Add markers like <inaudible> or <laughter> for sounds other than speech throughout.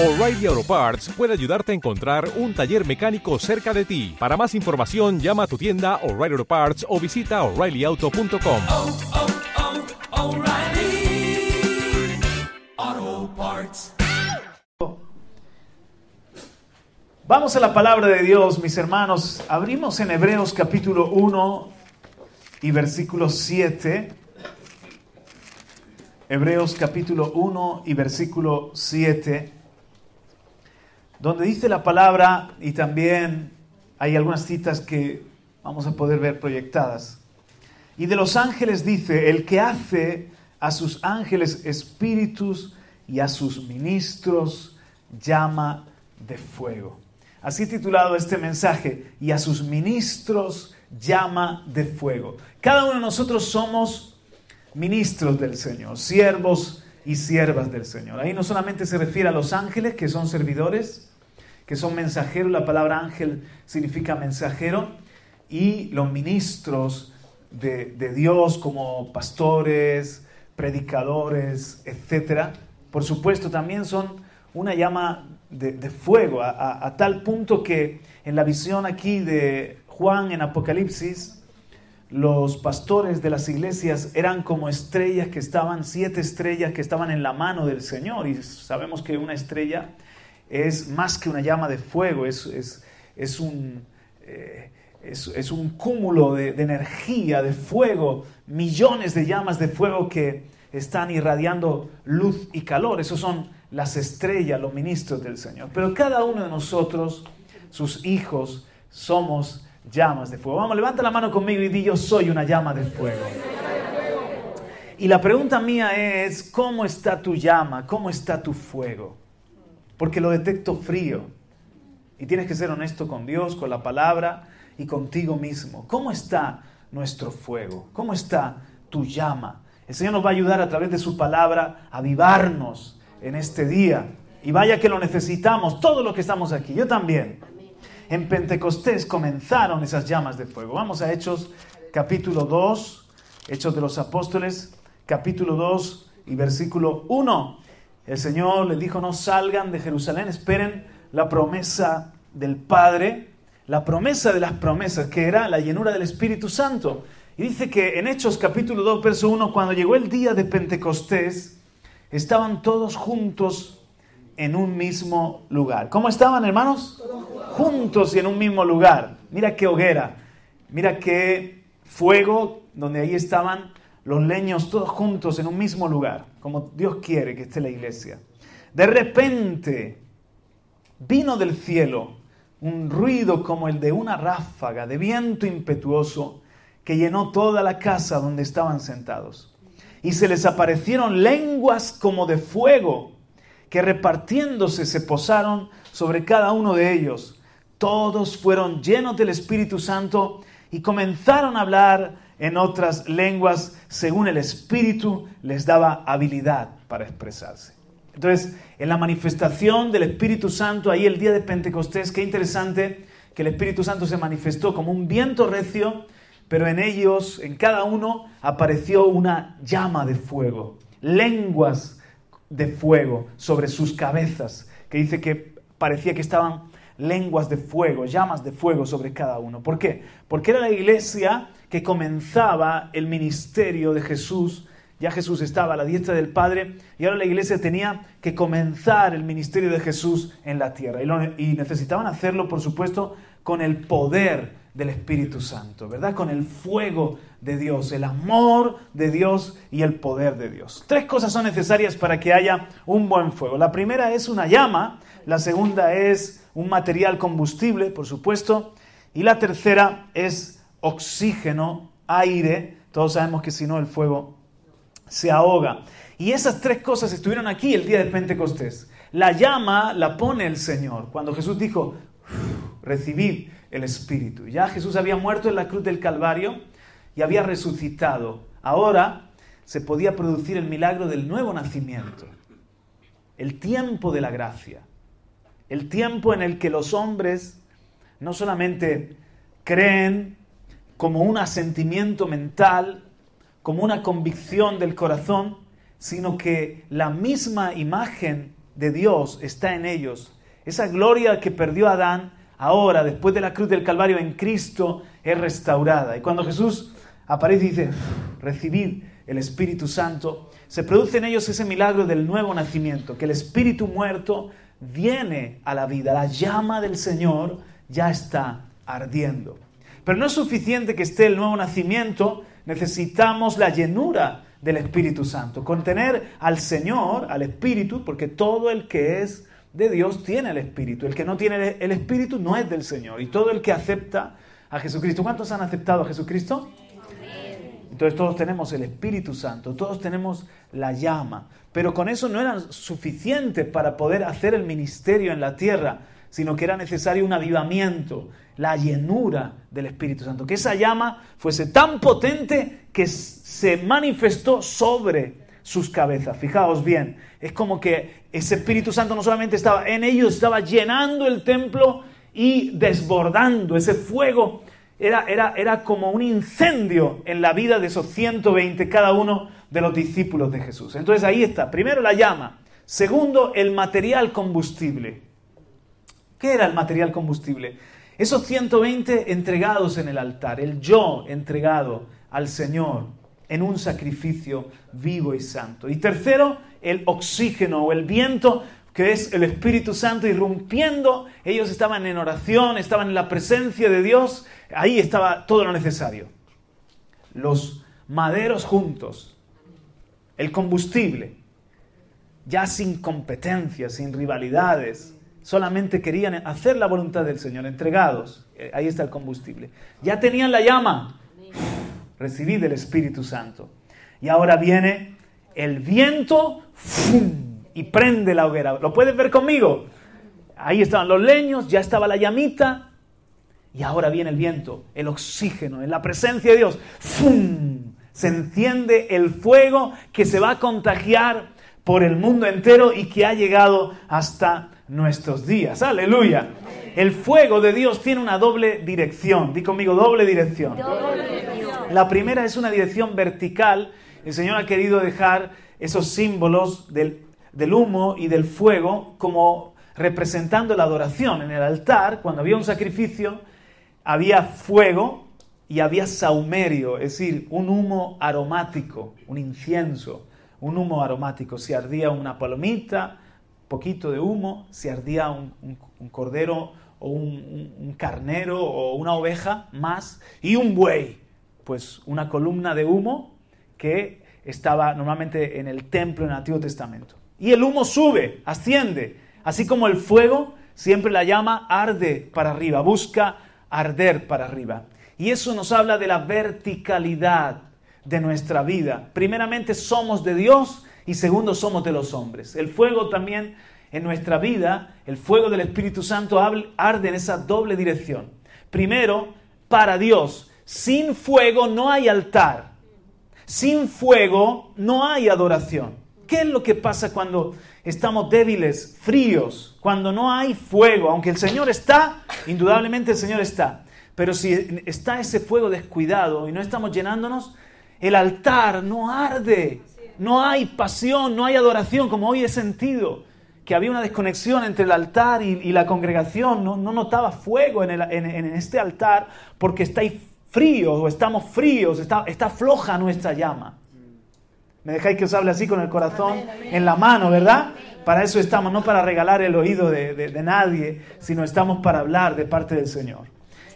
O'Reilly Auto Parts puede ayudarte a encontrar un taller mecánico cerca de ti. Para más información, llama a tu tienda O'Reilly Auto Parts o visita oreillyauto.com. oh, oh, Parts. Vamos a la palabra de Dios, mis hermanos. Abrimos en Hebreos capítulo 1 y versículo 7. Hebreos capítulo 1 y versículo 7, donde dice la palabra y también hay algunas citas que vamos a poder ver proyectadas. Y de los ángeles dice, el que hace a sus ángeles espíritus y a sus ministros llama de fuego. Así titulado este mensaje, y a sus ministros llama de fuego. Cada uno de nosotros somos ministros del Señor, siervos y siervas del Señor. Ahí no solamente se refiere a los ángeles, que son servidores, que son mensajeros, la palabra ángel significa mensajero, y los ministros de, de Dios como pastores, predicadores, etc. Por supuesto, también son una llama de, de fuego, a, a, a tal punto que en la visión aquí de Juan en Apocalipsis, los pastores de las iglesias eran como estrellas que estaban, siete estrellas que estaban en la mano del Señor. Y sabemos que una estrella es más que una llama de fuego, es, es, es un, eh, es, un cúmulo de, de energía, de fuego, millones de llamas de fuego que están irradiando luz y calor. Esos son las estrellas, los ministros del Señor. Pero cada uno de nosotros, sus hijos, somos llamas de fuego. Vamos, levanta la mano conmigo y di yo soy una llama de fuego. Y la pregunta mía es, ¿cómo está tu llama? ¿Cómo está tu fuego? Porque lo detecto frío. Y tienes que ser honesto con Dios, con la palabra y contigo mismo. ¿Cómo está nuestro fuego? ¿Cómo está tu llama? El Señor nos va a ayudar a través de su palabra a avivarnos en este día. Y vaya que lo necesitamos, todos los que estamos aquí, yo también. En Pentecostés comenzaron esas llamas de fuego. Vamos a Hechos capítulo 2, Hechos de los Apóstoles, capítulo 2 y versículo 1. El Señor les dijo, no salgan de Jerusalén, esperen la promesa del Padre, la promesa de las promesas, que era la llenura del Espíritu Santo. Y dice que en Hechos capítulo 2, verso 1, cuando llegó el día de Pentecostés, estaban todos juntos en un mismo lugar. ¿Cómo estaban, hermanos? Juntos y en un mismo lugar. Mira qué hoguera, mira qué fuego, donde ahí estaban los leños todos juntos en un mismo lugar, como Dios quiere que esté la iglesia. De repente vino del cielo un ruido como el de una ráfaga de viento impetuoso que llenó toda la casa donde estaban sentados. Y se les aparecieron lenguas como de fuego que repartiéndose se posaron sobre cada uno de ellos. Todos fueron llenos del Espíritu Santo y comenzaron a hablar en otras lenguas según el Espíritu les daba habilidad para expresarse. Entonces, en la manifestación del Espíritu Santo, ahí el día de Pentecostés, qué interesante que el Espíritu Santo se manifestó como un viento recio, pero en ellos, en cada uno, apareció una llama de fuego, lenguas de fuego sobre sus cabezas, que dice que parecía que estaban lenguas de fuego, llamas de fuego sobre cada uno. ¿Por qué? Porque era la iglesia que comenzaba el ministerio de Jesús. Ya Jesús estaba a la diestra del Padre y ahora la iglesia tenía que comenzar el ministerio de Jesús en la tierra. Y, necesitaban hacerlo, por supuesto, con el poder del Espíritu Santo, ¿verdad? Con el fuego de Dios, el amor de Dios y el poder de Dios. Tres cosas son necesarias para que haya un buen fuego. La primera es una llama, la segunda es un material combustible, por supuesto, y la tercera es oxígeno, aire. Todos sabemos que si no el fuego se ahoga. Y esas tres cosas estuvieron aquí el día de Pentecostés. La llama la pone el Señor. Cuando Jesús dijo, recibid el Espíritu. Ya Jesús había muerto en la cruz del Calvario y había resucitado. Ahora se podía producir el milagro del nuevo nacimiento. El tiempo de la gracia. El tiempo en el que los hombres no solamente creen como un asentimiento mental, como una convicción del corazón, sino que la misma imagen de Dios está en ellos. Esa gloria que perdió Adán, ahora, después de la cruz del Calvario en Cristo, es restaurada. Y cuando Jesús aparece y dice, recibid el Espíritu Santo, se produce en ellos ese milagro del nuevo nacimiento, que el Espíritu muerto viene a la vida, la llama del Señor ya está ardiendo. Pero no es suficiente que esté el nuevo nacimiento, necesitamos la llenura del Espíritu Santo, contener al Señor, al Espíritu, porque todo el que es de Dios tiene el Espíritu. El que no tiene el Espíritu no es del Señor. Y todo el que acepta a Jesucristo. ¿Cuántos han aceptado a Jesucristo? Entonces todos tenemos el Espíritu Santo, todos tenemos la llama. Pero con eso no era suficiente para poder hacer el ministerio en la tierra, sino que era necesario un avivamiento, la llenura del Espíritu Santo. Que esa llama fuese tan potente que se manifestó sobre sus cabezas. Fijaos bien, es como que ese Espíritu Santo no solamente estaba en ellos, estaba llenando el templo y desbordando ese fuego. Era, era, era como un incendio en la vida de esos 120, cada uno de los discípulos de Jesús. Entonces ahí está, primero la llama, segundo el material combustible. ¿Qué era el material combustible? Esos 120 entregados en el altar, el yo entregado al Señor en un sacrificio vivo y santo. Y tercero, el oxígeno o el viento, que es el Espíritu Santo irrumpiendo. Ellos estaban en oración, estaban en la presencia de Dios. Ahí estaba todo lo necesario. Los maderos juntos, el combustible, ya sin competencias, sin rivalidades, solamente querían hacer la voluntad del Señor, entregados. Eh, ahí está el combustible. Ya tenían la llama. Recibid el Espíritu Santo. Y ahora viene el viento y prende la hoguera. ¿Lo puedes ver conmigo? Ahí estaban los leños, ya estaba la llamita. Y ahora viene el viento, el oxígeno, en la presencia de Dios. Se enciende el fuego que se va a contagiar por el mundo entero y que ha llegado hasta nuestros días. Aleluya. El fuego de Dios tiene una doble dirección. Di conmigo, doble dirección. La primera es una dirección vertical. El Señor ha querido dejar esos símbolos del, del humo y del fuego como representando la adoración. En el altar, cuando había un sacrificio, había fuego y había saumerio, es decir, un humo aromático, un incienso, un humo aromático. Si ardía una palomita, poquito de humo, si ardía un, cordero o un, carnero o una oveja más, y un buey, pues una columna de humo que estaba normalmente en el templo en el Antiguo Testamento. Y el humo sube, asciende, así como el fuego siempre la llama arde para arriba, busca arder para arriba. Y eso nos habla de la verticalidad de nuestra vida. Primeramente somos de Dios y segundo somos de los hombres. El fuego también en nuestra vida, el fuego del Espíritu Santo arde en esa doble dirección. Primero, para Dios. Sin fuego no hay altar. Sin fuego no hay adoración. ¿Qué es lo que pasa cuando estamos débiles, fríos, cuando no hay fuego? Aunque el Señor está, indudablemente el Señor está. Pero si está ese fuego descuidado y no estamos llenándonos, el altar no arde, no hay pasión, no hay adoración como hoy he sentido, que había una desconexión entre el altar y, la congregación, no, notaba fuego en, este altar porque estáis fríos o estamos fríos, está, está floja nuestra llama. Me dejáis que os hable así con el corazón en la mano, ¿verdad? Para eso estamos, no para regalar el oído de nadie, sino estamos para hablar de parte del Señor.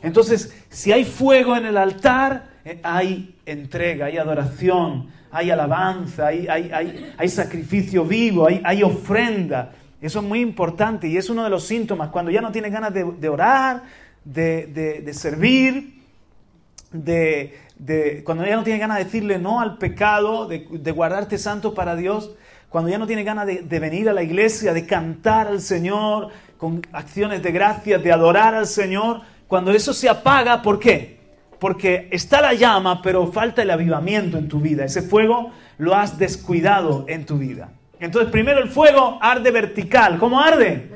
Entonces, si hay fuego en el altar, eh, hay entrega, hay adoración, hay alabanza, hay, hay, sacrificio vivo, hay, ofrenda. Eso es muy importante y es uno de los síntomas. Cuando ya no tienes ganas de, orar, de, servir, de, cuando ya no tienes ganas de decirle no al pecado, de, guardarte santo para Dios, cuando ya no tienes ganas de, venir a la iglesia, de cantar al Señor con acciones de gracia, de adorar al Señor, cuando eso se apaga, ¿por qué? Porque está la llama, pero falta el avivamiento en tu vida. Ese fuego lo has descuidado en tu vida. Entonces, primero el fuego arde vertical. ¿Cómo arde?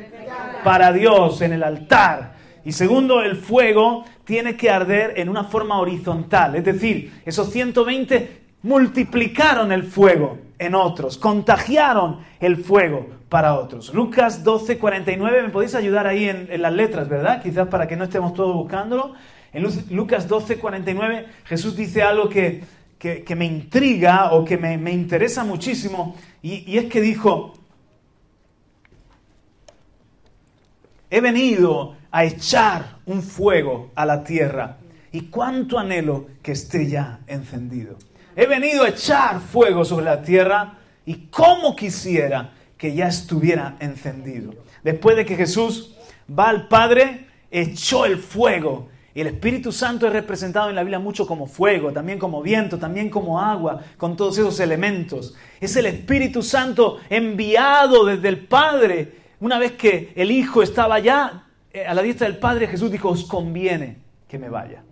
Para Dios, en el altar. Y segundo, el fuego tiene que arder en una forma horizontal. Es decir, esos 120 multiplicaron el fuego en otros, contagiaron el fuego para otros. Lucas 12, 49, me podéis ayudar ahí en, en las letras, ¿verdad? Quizás para que no estemos todos buscándolo. En Lu- Lucas 12, 49, Jesús dice algo que, que- que me intriga o que me, me interesa muchísimo, y, y es que dijo, he venido a echar un fuego a la tierra, y cuánto anhelo que esté ya encendido. He venido a echar fuego sobre la tierra, y cómo quisiera que ya estuviera encendido. Después de que Jesús va al Padre, echó el fuego. Y el Espíritu Santo es representado en la Biblia mucho como fuego, también como viento, también como agua, con todos esos elementos. Es el Espíritu Santo enviado desde el Padre. Una vez que el Hijo estaba ya eh, a la diestra del Padre, Jesús dijo, os conviene que me vaya.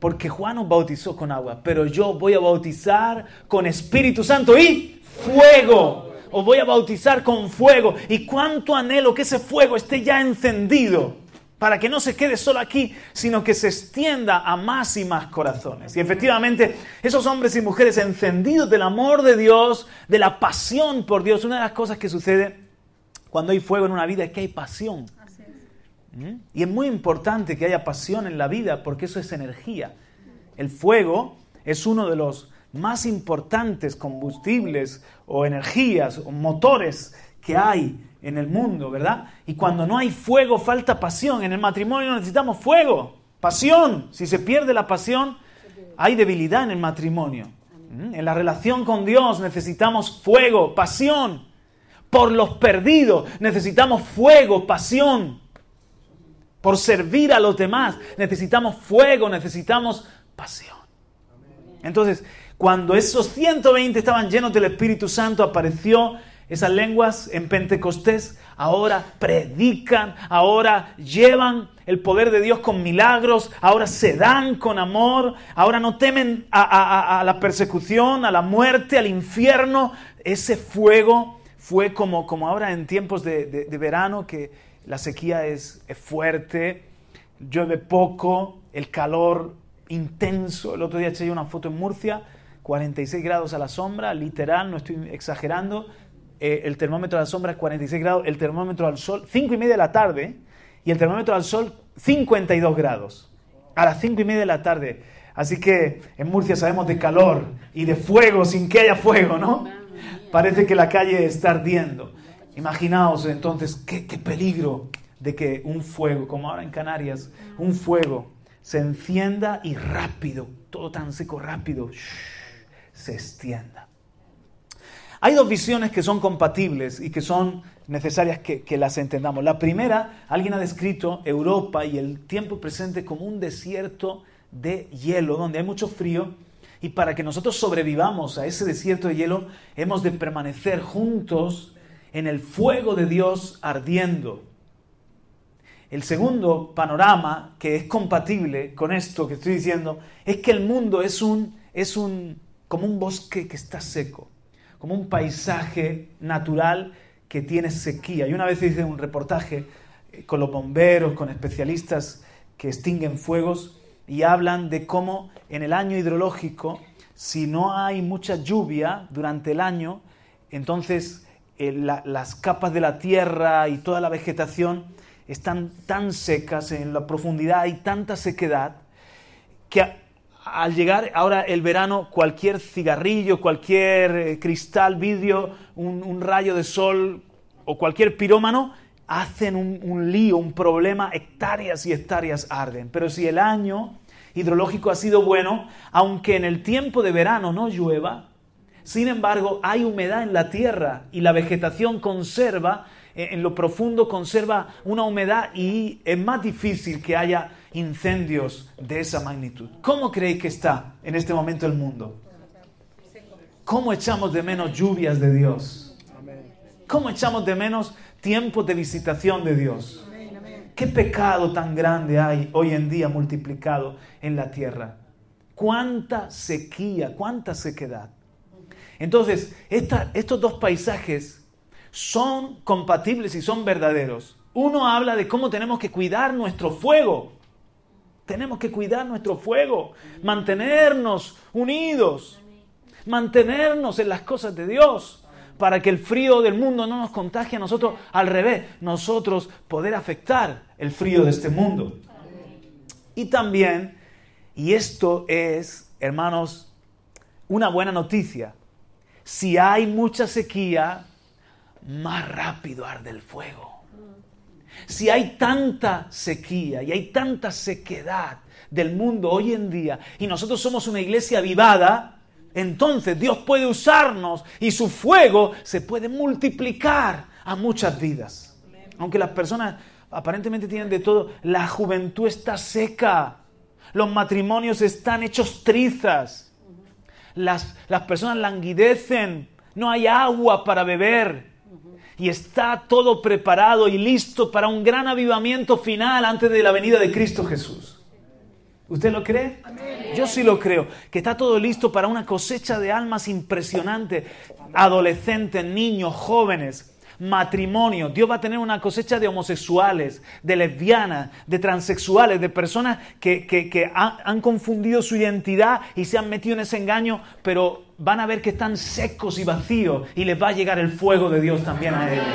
Porque Juan os bautizó con agua, pero yo voy a bautizar con Espíritu Santo y fuego. Os voy a bautizar con fuego. Y cuánto anhelo que ese fuego esté ya encendido. Para que no se quede solo aquí, sino que se extienda a más y más corazones. Y efectivamente, esos hombres y mujeres encendidos del amor de Dios, de la pasión por Dios, una de las cosas que sucede cuando hay fuego en una vida es que hay pasión. ¿Mm? Y es muy importante que haya pasión en la vida porque eso es energía. El fuego es uno de los más importantes combustibles o energías o motores que hay en el mundo, ¿verdad? Y cuando no hay fuego falta pasión. En el matrimonio necesitamos fuego, pasión. Si se pierde la pasión, hay debilidad en el matrimonio. ¿Mm? En la relación con Dios necesitamos fuego, pasión. Por los perdidos necesitamos fuego, pasión por servir a los demás. Necesitamos fuego, necesitamos pasión. Entonces, cuando esos 120 estaban llenos del Espíritu Santo, apareció esas lenguas en Pentecostés, ahora predican, ahora llevan el poder de Dios con milagros, ahora se dan con amor, ahora no temen a, la persecución, a la muerte, al infierno. Ese fuego fue como, como ahora en tiempos de, de- de verano, que la sequía es, es fuerte, llueve poco, el calor intenso. El otro día eché una foto en Murcia, 46 grados a la sombra, literal, no estoy exagerando. Eh, el termómetro a la sombra es 46 grados, el termómetro al sol, 5 y media de la tarde, y el termómetro al sol, 52 grados. A las 5 y media de la tarde. Así que en Murcia sabemos de calor y de fuego sin que haya fuego, ¿no? Parece que la calle está ardiendo. Imaginaos entonces qué, peligro de que un fuego, como ahora en Canarias, un fuego se encienda y rápido, todo tan seco, rápido, se extienda. Hay dos visiones que son compatibles y que son necesarias que, las entendamos. La primera, alguien ha descrito Europa y el tiempo presente como un desierto de hielo, donde hay mucho frío, y para que nosotros sobrevivamos a ese desierto de hielo, hemos de permanecer juntos en el fuego de Dios ardiendo. El segundo panorama que es compatible con esto que estoy diciendo es que el mundo es un es un como un bosque que está seco, un paisaje natural que tiene sequía. Y una vez hice un reportaje eh, con los bomberos, con especialistas que extinguen fuegos y hablan de cómo en el año hidrológico, si no hay mucha lluvia durante el año, entonces eh, la- las capas de la tierra y toda la vegetación están tan secas, en la profundidad hay tanta sequedad, que al llegar ahora el verano, cualquier cigarrillo, cualquier eh, cristal, vidrio, un, rayo de sol o cualquier pirómano hacen un, lío, un problema, hectáreas y hectáreas arden. Pero si el año hidrológico ha sido bueno, aunque en el tiempo de verano no llueva, sin embargo, hay humedad en la tierra y la vegetación conserva, en lo profundo conserva una humedad y es más difícil que haya incendios de esa magnitud. ¿Cómo creéis que está en este momento el mundo? ¿Cómo echamos de menos lluvias de Dios? ¿Cómo echamos de menos tiempos de visitación de Dios? ¿Qué pecado tan grande hay hoy en día multiplicado en la tierra? ¿Cuánta sequía, cuánta sequedad? Entonces, estos dos paisajes son compatibles y son verdaderos. Uno habla de cómo tenemos que cuidar nuestro fuego. Tenemos que cuidar nuestro fuego, mantenernos unidos. mantenernos en las cosas de Dios para que el frío del mundo no nos contagie a nosotros, al revés, nosotros poder afectar el frío de este mundo. Y también, y esto es, hermanos, una buena noticia, si hay mucha sequía, más rápido arde el fuego. Si hay tanta sequía y hay tanta sequedad del mundo hoy en día y nosotros somos una iglesia avivada, entonces Dios puede usarnos y su fuego se puede multiplicar a muchas vidas. Aunque las personas aparentemente tienen de todo, la juventud está seca, los matrimonios están hechos trizas, las, las personas languidecen, no hay agua para beber y está todo preparado y listo para un gran avivamiento final antes de la venida de Cristo Jesús. ¿Usted lo cree? Yo sí lo creo, que está todo listo para una cosecha de almas impresionante, adolescentes, niños, jóvenes, matrimonio. Dios va a tener una cosecha de homosexuales, de lesbianas, de transexuales, de personas que, han, han confundido su identidad y se han metido en ese engaño, pero van a ver que están secos y vacíos y les va a llegar el fuego de Dios también a ellos.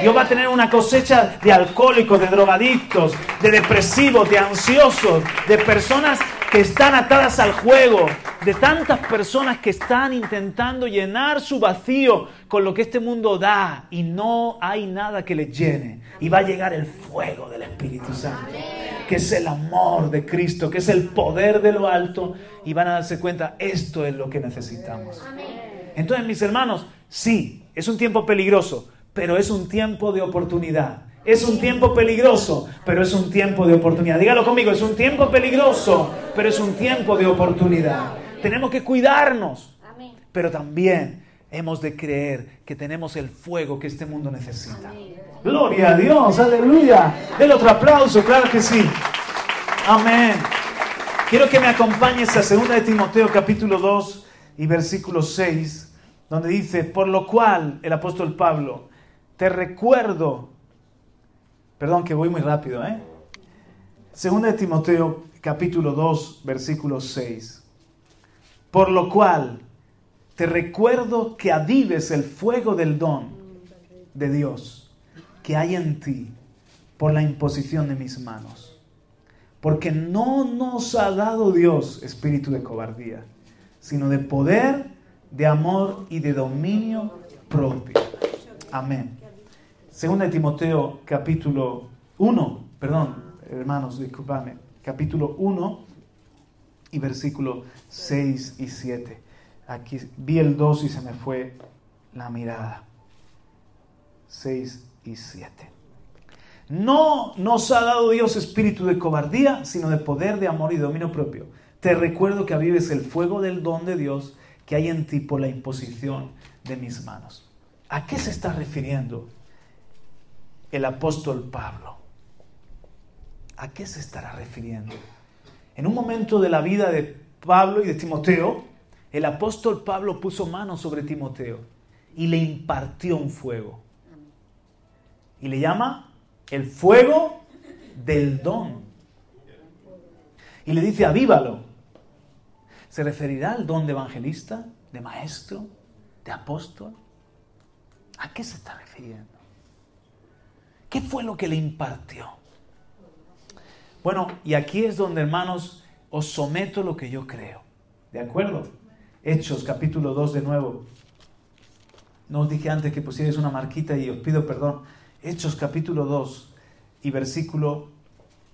Dios va a tener una cosecha de alcohólicos, de drogadictos, de depresivos, de ansiosos, de personas que están atadas al juego, de tantas personas que están intentando llenar su vacío con lo que este mundo da y no hay nada que les llene. Y va a llegar el fuego del Espíritu Santo, que es el amor de Cristo, que es el poder de lo alto y van a darse cuenta, esto es lo que necesitamos. Entonces, mis hermanos, sí, es un tiempo peligroso pero es un tiempo de oportunidad. Es un tiempo peligroso, pero es un tiempo de oportunidad. Dígalo conmigo, es un tiempo peligroso, pero es un tiempo de oportunidad. Tenemos que cuidarnos, pero también hemos de creer que tenemos el fuego que este mundo necesita. Gloria a Dios, aleluya. El otro aplauso, claro que sí. Amén. Quiero que me acompañes a 2 de Timoteo capítulo 2 y versículo 6, donde dice, por lo cual el apóstol Pablo, te recuerdo, perdón que voy muy rápido, ¿eh? Segunda de Timoteo capítulo 2, versículo 6. Por lo cual, te recuerdo que avives el fuego del don de Dios que hay en ti por la imposición de mis manos. Porque no nos ha dado Dios espíritu de cobardía, sino de poder, de amor y de dominio propio. Amén. Segunda de Timoteo capítulo 1, perdón, hermanos, disculpame, capítulo 1 y versículo 6 y 7. Aquí vi el 2 y se me fue la mirada. 6 y 7. No nos ha dado Dios espíritu de cobardía, sino de poder, de amor y dominio propio. Te recuerdo que avives el fuego del don de Dios que hay en ti por la imposición de mis manos. ¿A qué se está refiriendo el apóstol Pablo? ¿A qué se estará refiriendo? En un momento de la vida de Pablo y de Timoteo, el apóstol Pablo puso mano sobre Timoteo y le impartió un fuego. Y le llama el fuego del don. Y le dice, avívalo. ¿Se referirá al don de evangelista, de maestro, de apóstol? ¿A qué se está refiriendo? ¿Qué fue lo que le impartió? Bueno, y aquí es donde, hermanos, os someto lo que yo creo. ¿De acuerdo? Hechos, capítulo 2 de nuevo. No os dije antes que pusierais una marquita y os pido perdón. Hechos, capítulo 2 y versículo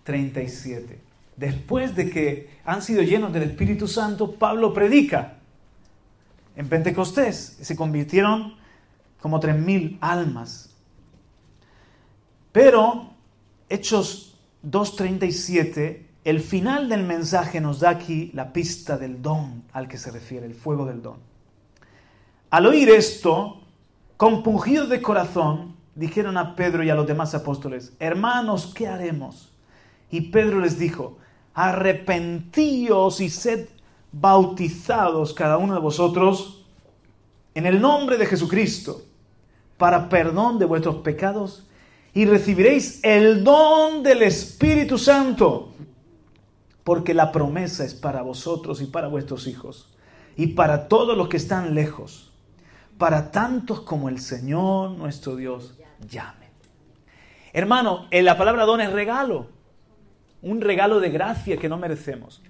37. Después de que han sido llenos del Espíritu Santo, Pablo predica en Pentecostés. Se convirtieron como tres mil almas pero Hechos 2.37, el final del mensaje nos da aquí la pista del don al que se refiere, el fuego del don. Al oír esto, compungidos de corazón, dijeron a Pedro y a los demás apóstoles, hermanos, ¿qué haremos? Y Pedro les dijo, arrepentíos y sed bautizados cada uno de vosotros en el nombre de Jesucristo para perdón de vuestros pecados y recibiréis el don del Espíritu Santo, porque la promesa es para vosotros y para vuestros hijos, y para todos los que están lejos, para tantos como el Señor nuestro Dios llame. Hermano, en la palabra don es regalo, un regalo de gracia que no merecemos.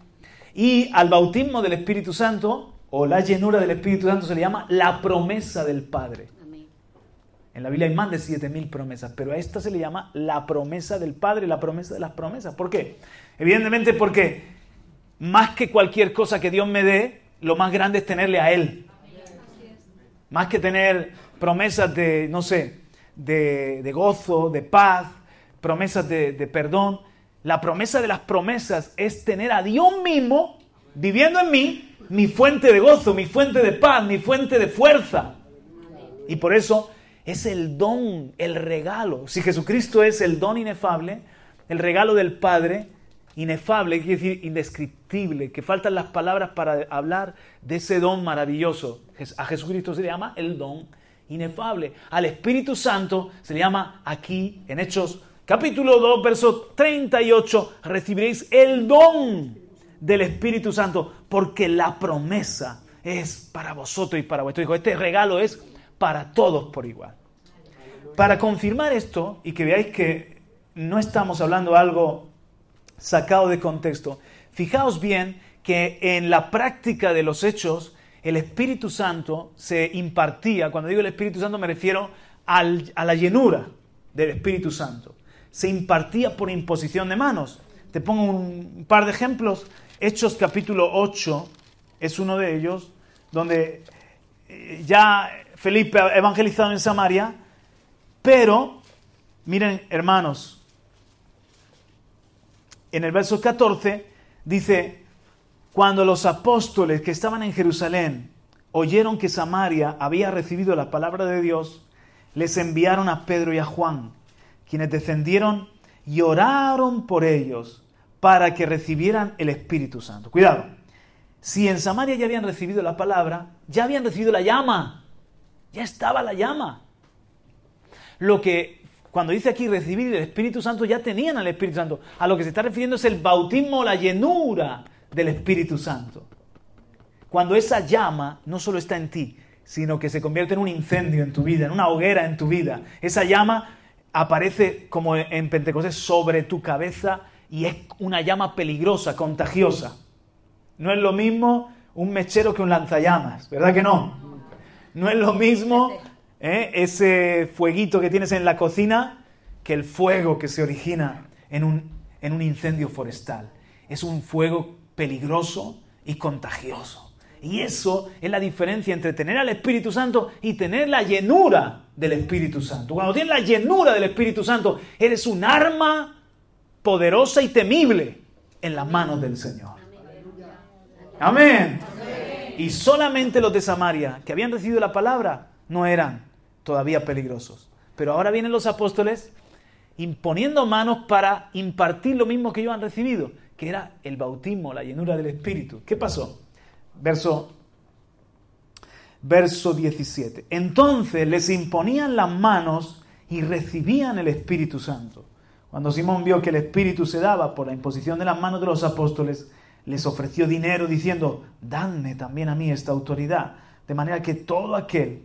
Y al bautismo del Espíritu Santo, o la llenura del Espíritu Santo, se le llama la promesa del Padre. En la Biblia hay más de 7.000 promesas, pero a esta se le llama la promesa del Padre, la promesa de las promesas. ¿Por qué? Evidentemente porque más que cualquier cosa que Dios me dé, lo más grande es tenerle a Él. Más que tener promesas de, no sé, de, gozo, de paz, promesas de, de perdón. La promesa de las promesas es tener a Dios mismo viviendo en mí, mi fuente de gozo, mi fuente de paz, mi fuente de fuerza. Y por eso es el don, el regalo. Si Jesucristo es el don inefable, el regalo del Padre, inefable, quiere decir indescriptible, que faltan las palabras para hablar de ese don maravilloso. A Jesucristo se le llama el don inefable. Al Espíritu Santo se le llama aquí, en Hechos capítulo 2, verso 38, recibiréis el don del Espíritu Santo, porque la promesa es para vosotros y para vuestro hijo. Este regalo es para todos por igual. Para confirmar esto y que veáis que no estamos hablando algo sacado de contexto. Fijaos bien que en la práctica de los hechos el Espíritu Santo se impartía, cuando digo el Espíritu Santo me refiero a la llenura del Espíritu Santo, se impartía por imposición de manos. Te pongo un par de ejemplos. Hechos capítulo 8 es uno de ellos, donde eh, ya Felipe evangelizado en Samaria, pero, miren hermanos, en el verso 14 dice, cuando los apóstoles que estaban en Jerusalén oyeron que Samaria había recibido la palabra de Dios, les enviaron a Pedro y a Juan, quienes descendieron y oraron por ellos para que recibieran el Espíritu Santo. Cuidado, si en Samaria ya habían recibido la palabra, ya habían recibido la llama, ya estaba la llama. Lo que cuando dice aquí recibir el Espíritu Santo, ya tenían al Espíritu Santo. A lo que se está refiriendo es el bautismo, la llenura del Espíritu Santo. Cuando esa llama no solo está en ti, sino que se convierte en un incendio en tu vida, en una hoguera en tu vida. Esa llama aparece como en Pentecostés sobre tu cabeza y es una llama peligrosa, contagiosa. No es lo mismo un mechero que un lanzallamas, ¿verdad que no? No es lo mismo ¿eh? ese fueguito que tienes en la cocina que el fuego que se origina en un, en un incendio forestal. Es un fuego peligroso y contagioso. Y eso es la diferencia entre tener al Espíritu Santo y tener la llenura del Espíritu Santo. Cuando tienes la llenura del Espíritu Santo, eres un arma poderosa y temible en las manos del Señor. Amén. Y solamente los de Samaria que habían recibido la palabra no eran todavía peligrosos. Pero ahora vienen los apóstoles imponiendo manos para impartir lo mismo que ellos han recibido, que era el bautismo, la llenura del Espíritu. ¿Qué pasó? Verso, verso 17. Entonces les imponían las manos y recibían el Espíritu Santo. Cuando Simón vio que el Espíritu se daba por la imposición de las manos de los apóstoles, les ofreció dinero diciendo, dadme también a mí esta autoridad, de manera que todo aquel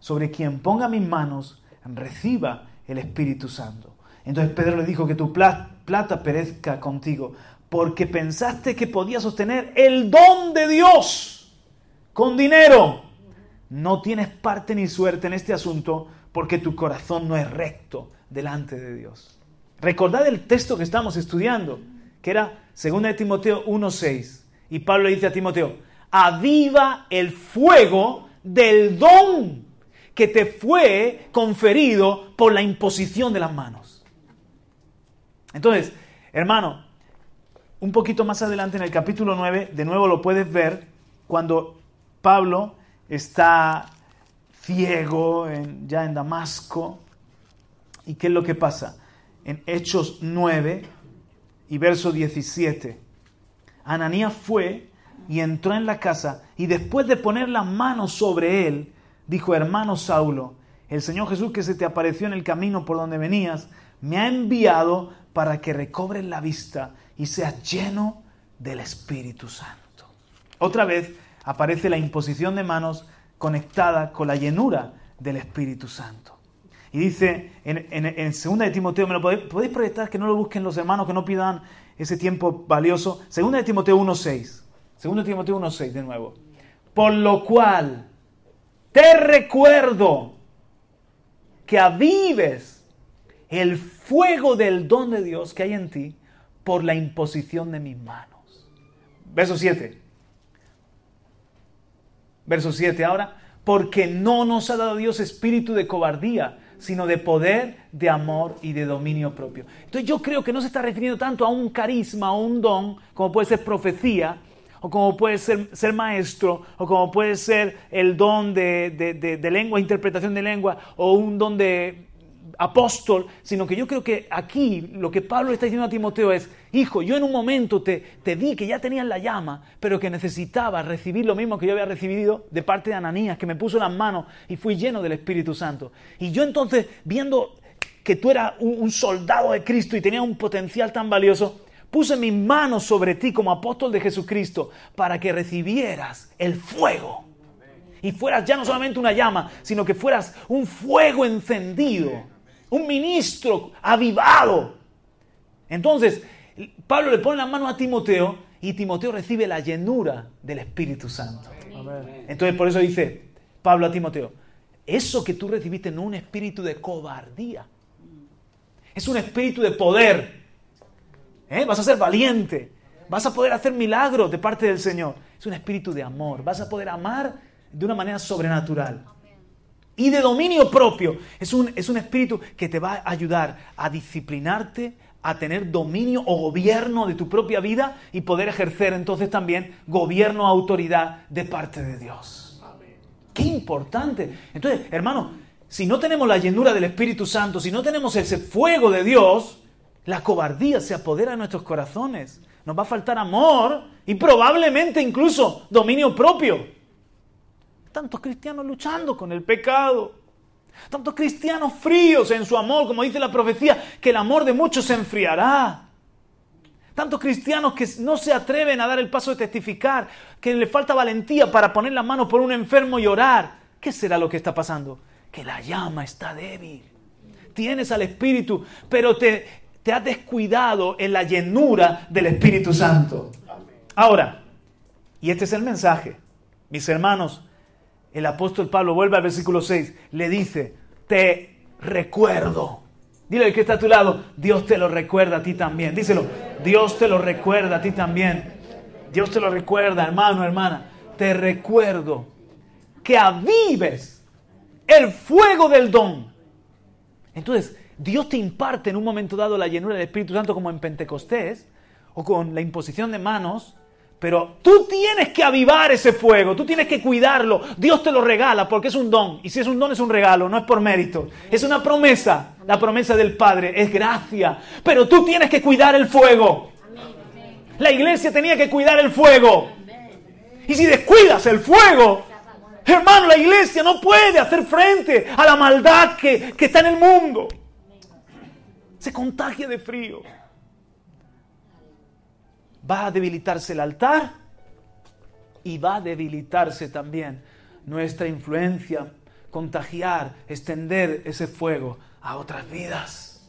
sobre quien ponga mis manos reciba el Espíritu Santo. Entonces Pedro le dijo que tu plata perezca contigo, porque pensaste que podías sostener el don de Dios con dinero. No tienes parte ni suerte en este asunto, porque tu corazón no es recto delante de Dios. Recordad el texto que estamos estudiando, que era 2 de Timoteo 1.6. Y Pablo dice a Timoteo, aviva el fuego del don que te fue conferido por la imposición de las manos. Entonces, hermano, un poquito más adelante en el capítulo 9, de nuevo lo puedes ver cuando Pablo está ciego ya en Damasco. ¿Y qué es lo que pasa? En Hechos 9 y verso 17. Ananías fue y entró en la casa y después de poner las manos sobre él, dijo, hermano Saulo, el Señor Jesús que se te apareció en el camino por donde venías, me ha enviado para que recobres la vista y seas lleno del Espíritu Santo. Otra vez aparece la imposición de manos conectada con la llenura del Espíritu Santo. Y dice en, en, 2 de Timoteo, ¿me lo podéis, proyectar? Que no lo busquen los hermanos, que no pidan ese tiempo valioso. 2 de Timoteo 1.6. 2 de Timoteo 1.6 de nuevo. Por lo cual, te recuerdo que avives el fuego del don de Dios que hay en ti por la imposición de mis manos. Verso 7. Verso 7 ahora. Porque no nos ha dado Dios espíritu de cobardía, sino de poder, de amor y de dominio propio. Entonces yo creo que no se está refiriendo tanto a un carisma o un don, como puede ser profecía, o como puede ser, ser maestro, o como puede ser el don de, de, de, de lengua, interpretación de lengua, o un don de apóstol, sino que yo creo que aquí lo que Pablo está diciendo a Timoteo es, hijo, yo en un momento te, te vi que ya tenías la llama, pero que necesitaba recibir lo mismo que yo había recibido de parte de Ananías, que me puso las manos y fui lleno del Espíritu Santo. Y yo entonces, viendo que tú eras un, un soldado de Cristo y tenías un potencial tan valioso, puse mis manos sobre ti como apóstol de Jesucristo para que recibieras el fuego. Y fueras ya no solamente una llama, sino que fueras un fuego encendido un ministro avivado. Entonces, Pablo le pone la mano a Timoteo y Timoteo recibe la llenura del Espíritu Santo. Entonces, por eso dice Pablo a Timoteo, eso que tú recibiste no es un espíritu de cobardía, es un espíritu de poder. ¿Eh? Vas a ser valiente, vas a poder hacer milagros de parte del Señor. Es un espíritu de amor, vas a poder amar de una manera sobrenatural y de dominio propio. Es un, es un espíritu que te va a ayudar a disciplinarte, a tener dominio o gobierno de tu propia vida y poder ejercer entonces también gobierno, autoridad de parte de Dios. Qué importante. Entonces, hermano, si no tenemos la llenura del Espíritu Santo, si no tenemos ese fuego de Dios, la cobardía se apodera de nuestros corazones. Nos va a faltar amor y probablemente incluso dominio propio. Tantos cristianos luchando con el pecado. Tantos cristianos fríos en su amor, como dice la profecía, que el amor de muchos se enfriará. Tantos cristianos que no se atreven a dar el paso de testificar, que le falta valentía para poner la mano por un enfermo y orar. ¿Qué será lo que está pasando? Que la llama está débil. Tienes al Espíritu, pero te, te has descuidado en la llenura del Espíritu Santo. Ahora, y este es el mensaje, mis hermanos, el apóstol Pablo vuelve al versículo 6, le dice, te recuerdo. Dile que está a tu lado, Dios te lo recuerda a ti también. Díselo, Dios te lo recuerda a ti también. Dios te lo recuerda, hermano, hermana. Te recuerdo que avives el fuego del don. Entonces, Dios te imparte en un momento dado la llenura del Espíritu Santo como en Pentecostés o con la imposición de manos pero tú tienes que avivar ese fuego, tú tienes que cuidarlo. Dios te lo regala porque es un don. Y si es un don es un regalo, no es por mérito. Es una promesa. La promesa del Padre es gracia. Pero tú tienes que cuidar el fuego. La iglesia tenía que cuidar el fuego. Y si descuidas el fuego, hermano, la iglesia no puede hacer frente a la maldad que, que está en el mundo. Se contagia de frío va a debilitarse el altar y va a debilitarse también nuestra influencia, contagiar, extender ese fuego a otras vidas.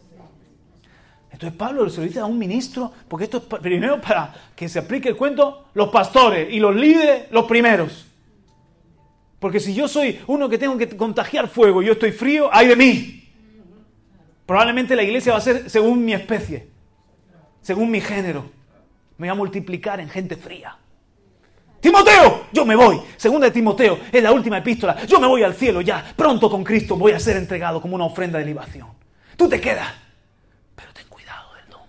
Entonces Pablo se lo dice a un ministro, porque esto es primero para que se aplique el cuento, los pastores y los líderes, los primeros. Porque si yo soy uno que tengo que contagiar fuego y yo estoy frío, hay de mí. Probablemente la iglesia va a ser según mi especie, según mi género me voy a multiplicar en gente fría. Timoteo, yo me voy. Segunda de Timoteo, es la última epístola. Yo me voy al cielo ya. Pronto con Cristo voy a ser entregado como una ofrenda de libación. Tú te quedas. Pero ten cuidado del don.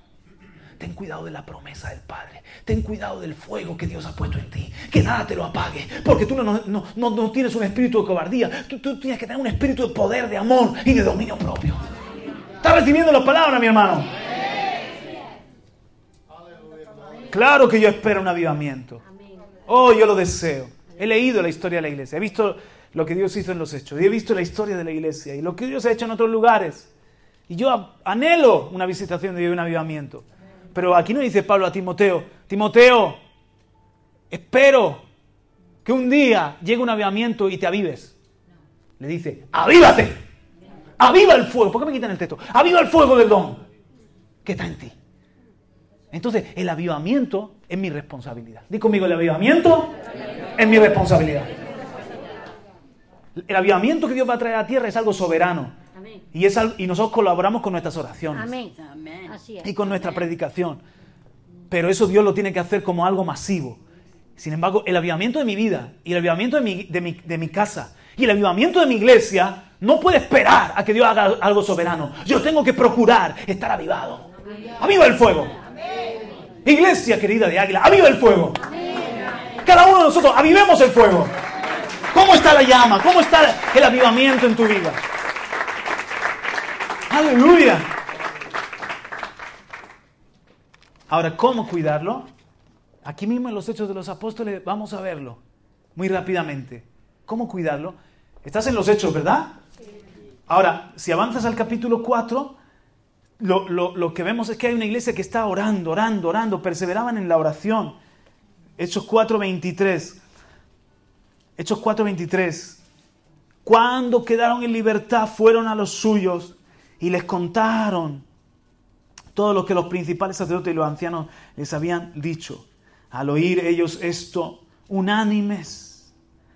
Ten cuidado de la promesa del Padre. Ten cuidado del fuego que Dios ha puesto en ti. Que nada te lo apague. Porque tú no, tienes un espíritu de cobardía. Tú, tú tienes que tener un espíritu de poder, de amor y de dominio propio. ¿Estás recibiendo la palabra, mi hermano? Claro que yo espero un avivamiento. Oh, yo lo deseo. He leído la historia de la iglesia, he visto lo que Dios hizo en los hechos, y he visto la historia de la iglesia y lo que Dios ha hecho en otros lugares. Y yo anhelo una visitación de un avivamiento. Pero aquí no dice Pablo a Timoteo, Timoteo, espero que un día llegue un avivamiento y te avives. Le dice, avívate, aviva el fuego. ¿Por qué me quitan el texto? Aviva el fuego del don que está en ti. Entonces, el avivamiento es mi responsabilidad. Di conmigo, el avivamiento es mi responsabilidad. El avivamiento que Dios va a traer a la tierra es algo soberano. Amén. Y, es al- y nosotros colaboramos con nuestras oraciones Amén. Amén. Así es. y con nuestra predicación. Pero eso Dios lo tiene que hacer como algo masivo. Sin embargo, el avivamiento de mi vida y el avivamiento de mi, de mi- de mi casa y el avivamiento de mi iglesia no puede esperar a que Dios haga algo soberano. Yo tengo que procurar estar avivado. ¡Aviva el fuego! Iglesia querida de Águila, ¡aviva el fuego! Cada uno de nosotros, avivemos el fuego. ¿Cómo está la llama? ¿Cómo está el avivamiento en tu vida? Aleluya. Ahora, ¿cómo cuidarlo? Aquí mismo en los Hechos de los Apóstoles vamos a verlo muy rápidamente. ¿Cómo cuidarlo? Estás en los Hechos, ¿verdad? Ahora, si avanzas al capítulo 4, lo, lo- lo que vemos es que hay una iglesia que está orando, orando, orando, perseveraban en la oración. Hechos 4:23. Hechos 4:23. Cuando quedaron en libertad, fueron a los suyos y les contaron todo lo que los principales sacerdotes y los ancianos les habían dicho. Al oír ellos esto, unánimes,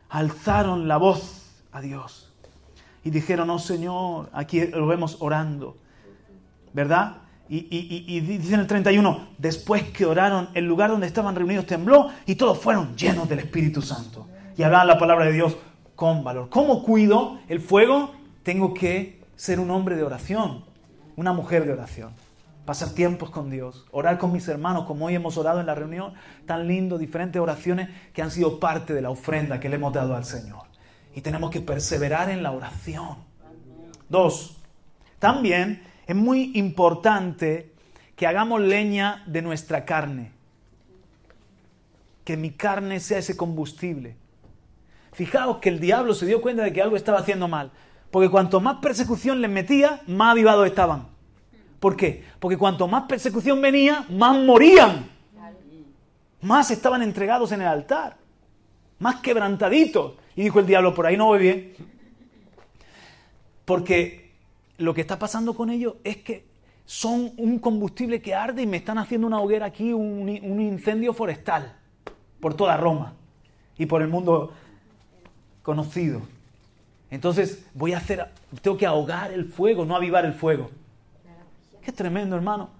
alzaron la voz a Dios y dijeron, oh Señor, aquí lo vemos orando, ¿verdad? Y, y- y- dice en el 31, después que oraron, el lugar donde estaban reunidos tembló y todos fueron llenos del Espíritu Santo. Y hablaban la palabra de Dios con valor. ¿Cómo cuido el fuego? Tengo que ser un hombre de oración, una mujer de oración. Pasar tiempos con Dios, orar con mis hermanos, como hoy hemos orado en la reunión, tan lindo, diferentes oraciones que han sido parte de la ofrenda que le hemos dado al Señor. Y tenemos que perseverar en la oración. Dos, también es muy importante que hagamos leña de nuestra carne. Que mi carne sea ese combustible. Fijaos que el diablo se dio cuenta de que algo estaba haciendo mal. Porque cuanto más persecución les metía, más avivados estaban. ¿Por qué? Porque cuanto más persecución venía, más morían. Más estaban entregados en el altar. Más quebrantaditos. Y dijo el diablo, por ahí no voy bien. Porque lo que está pasando con ellos es que son un combustible que arde y me están haciendo una hoguera aquí, un, un incendio forestal por toda Roma y por el mundo conocido. Entonces voy a hacer, tengo que ahogar el fuego, no avivar el fuego. Qué tremendo, hermano.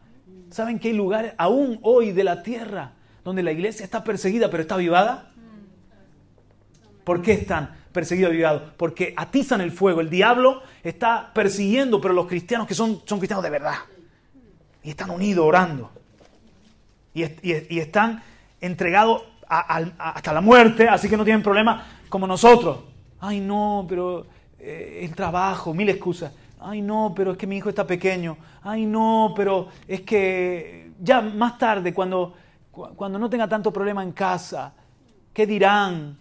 ¿Saben que hay lugares, aún hoy de la tierra, donde la iglesia está perseguida pero está avivada? ¿Por qué están perseguidos y avivados? Porque atizan el fuego. El diablo está persiguiendo, pero los cristianos que son, son cristianos de verdad. Y están unidos orando. Y, est- y est- y están entregados hasta la muerte, así que no tienen problema como nosotros. Ay, no, pero eh, el trabajo, mil excusas. Ay, no, pero es que mi hijo está pequeño. Ay, no, pero es que ya más tarde, cuando, cu- cuando no tenga tanto problema en casa, ¿qué dirán?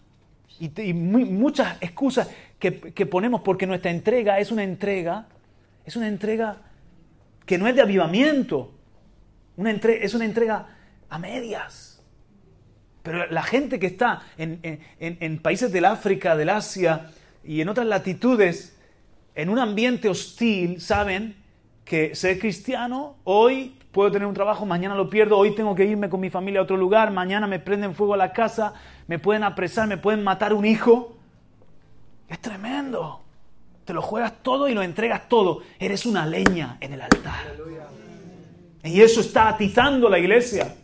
Y, muchas excusas que, ponemos porque nuestra entrega es una entrega, es una entrega que no es de avivamiento, una entre- es una entrega a medias. Pero la gente que está en- en países del África, del Asia y en otras latitudes, en un ambiente hostil, saben que ser cristiano, hoy puedo tener un trabajo, mañana lo pierdo, hoy tengo que irme con mi familia a otro lugar, mañana me prenden fuego a la casa, me pueden apresar, me pueden matar un hijo. Es tremendo. Te lo juegas todo y lo entregas todo. Eres una leña en el altar. Y eso está atizando la iglesia.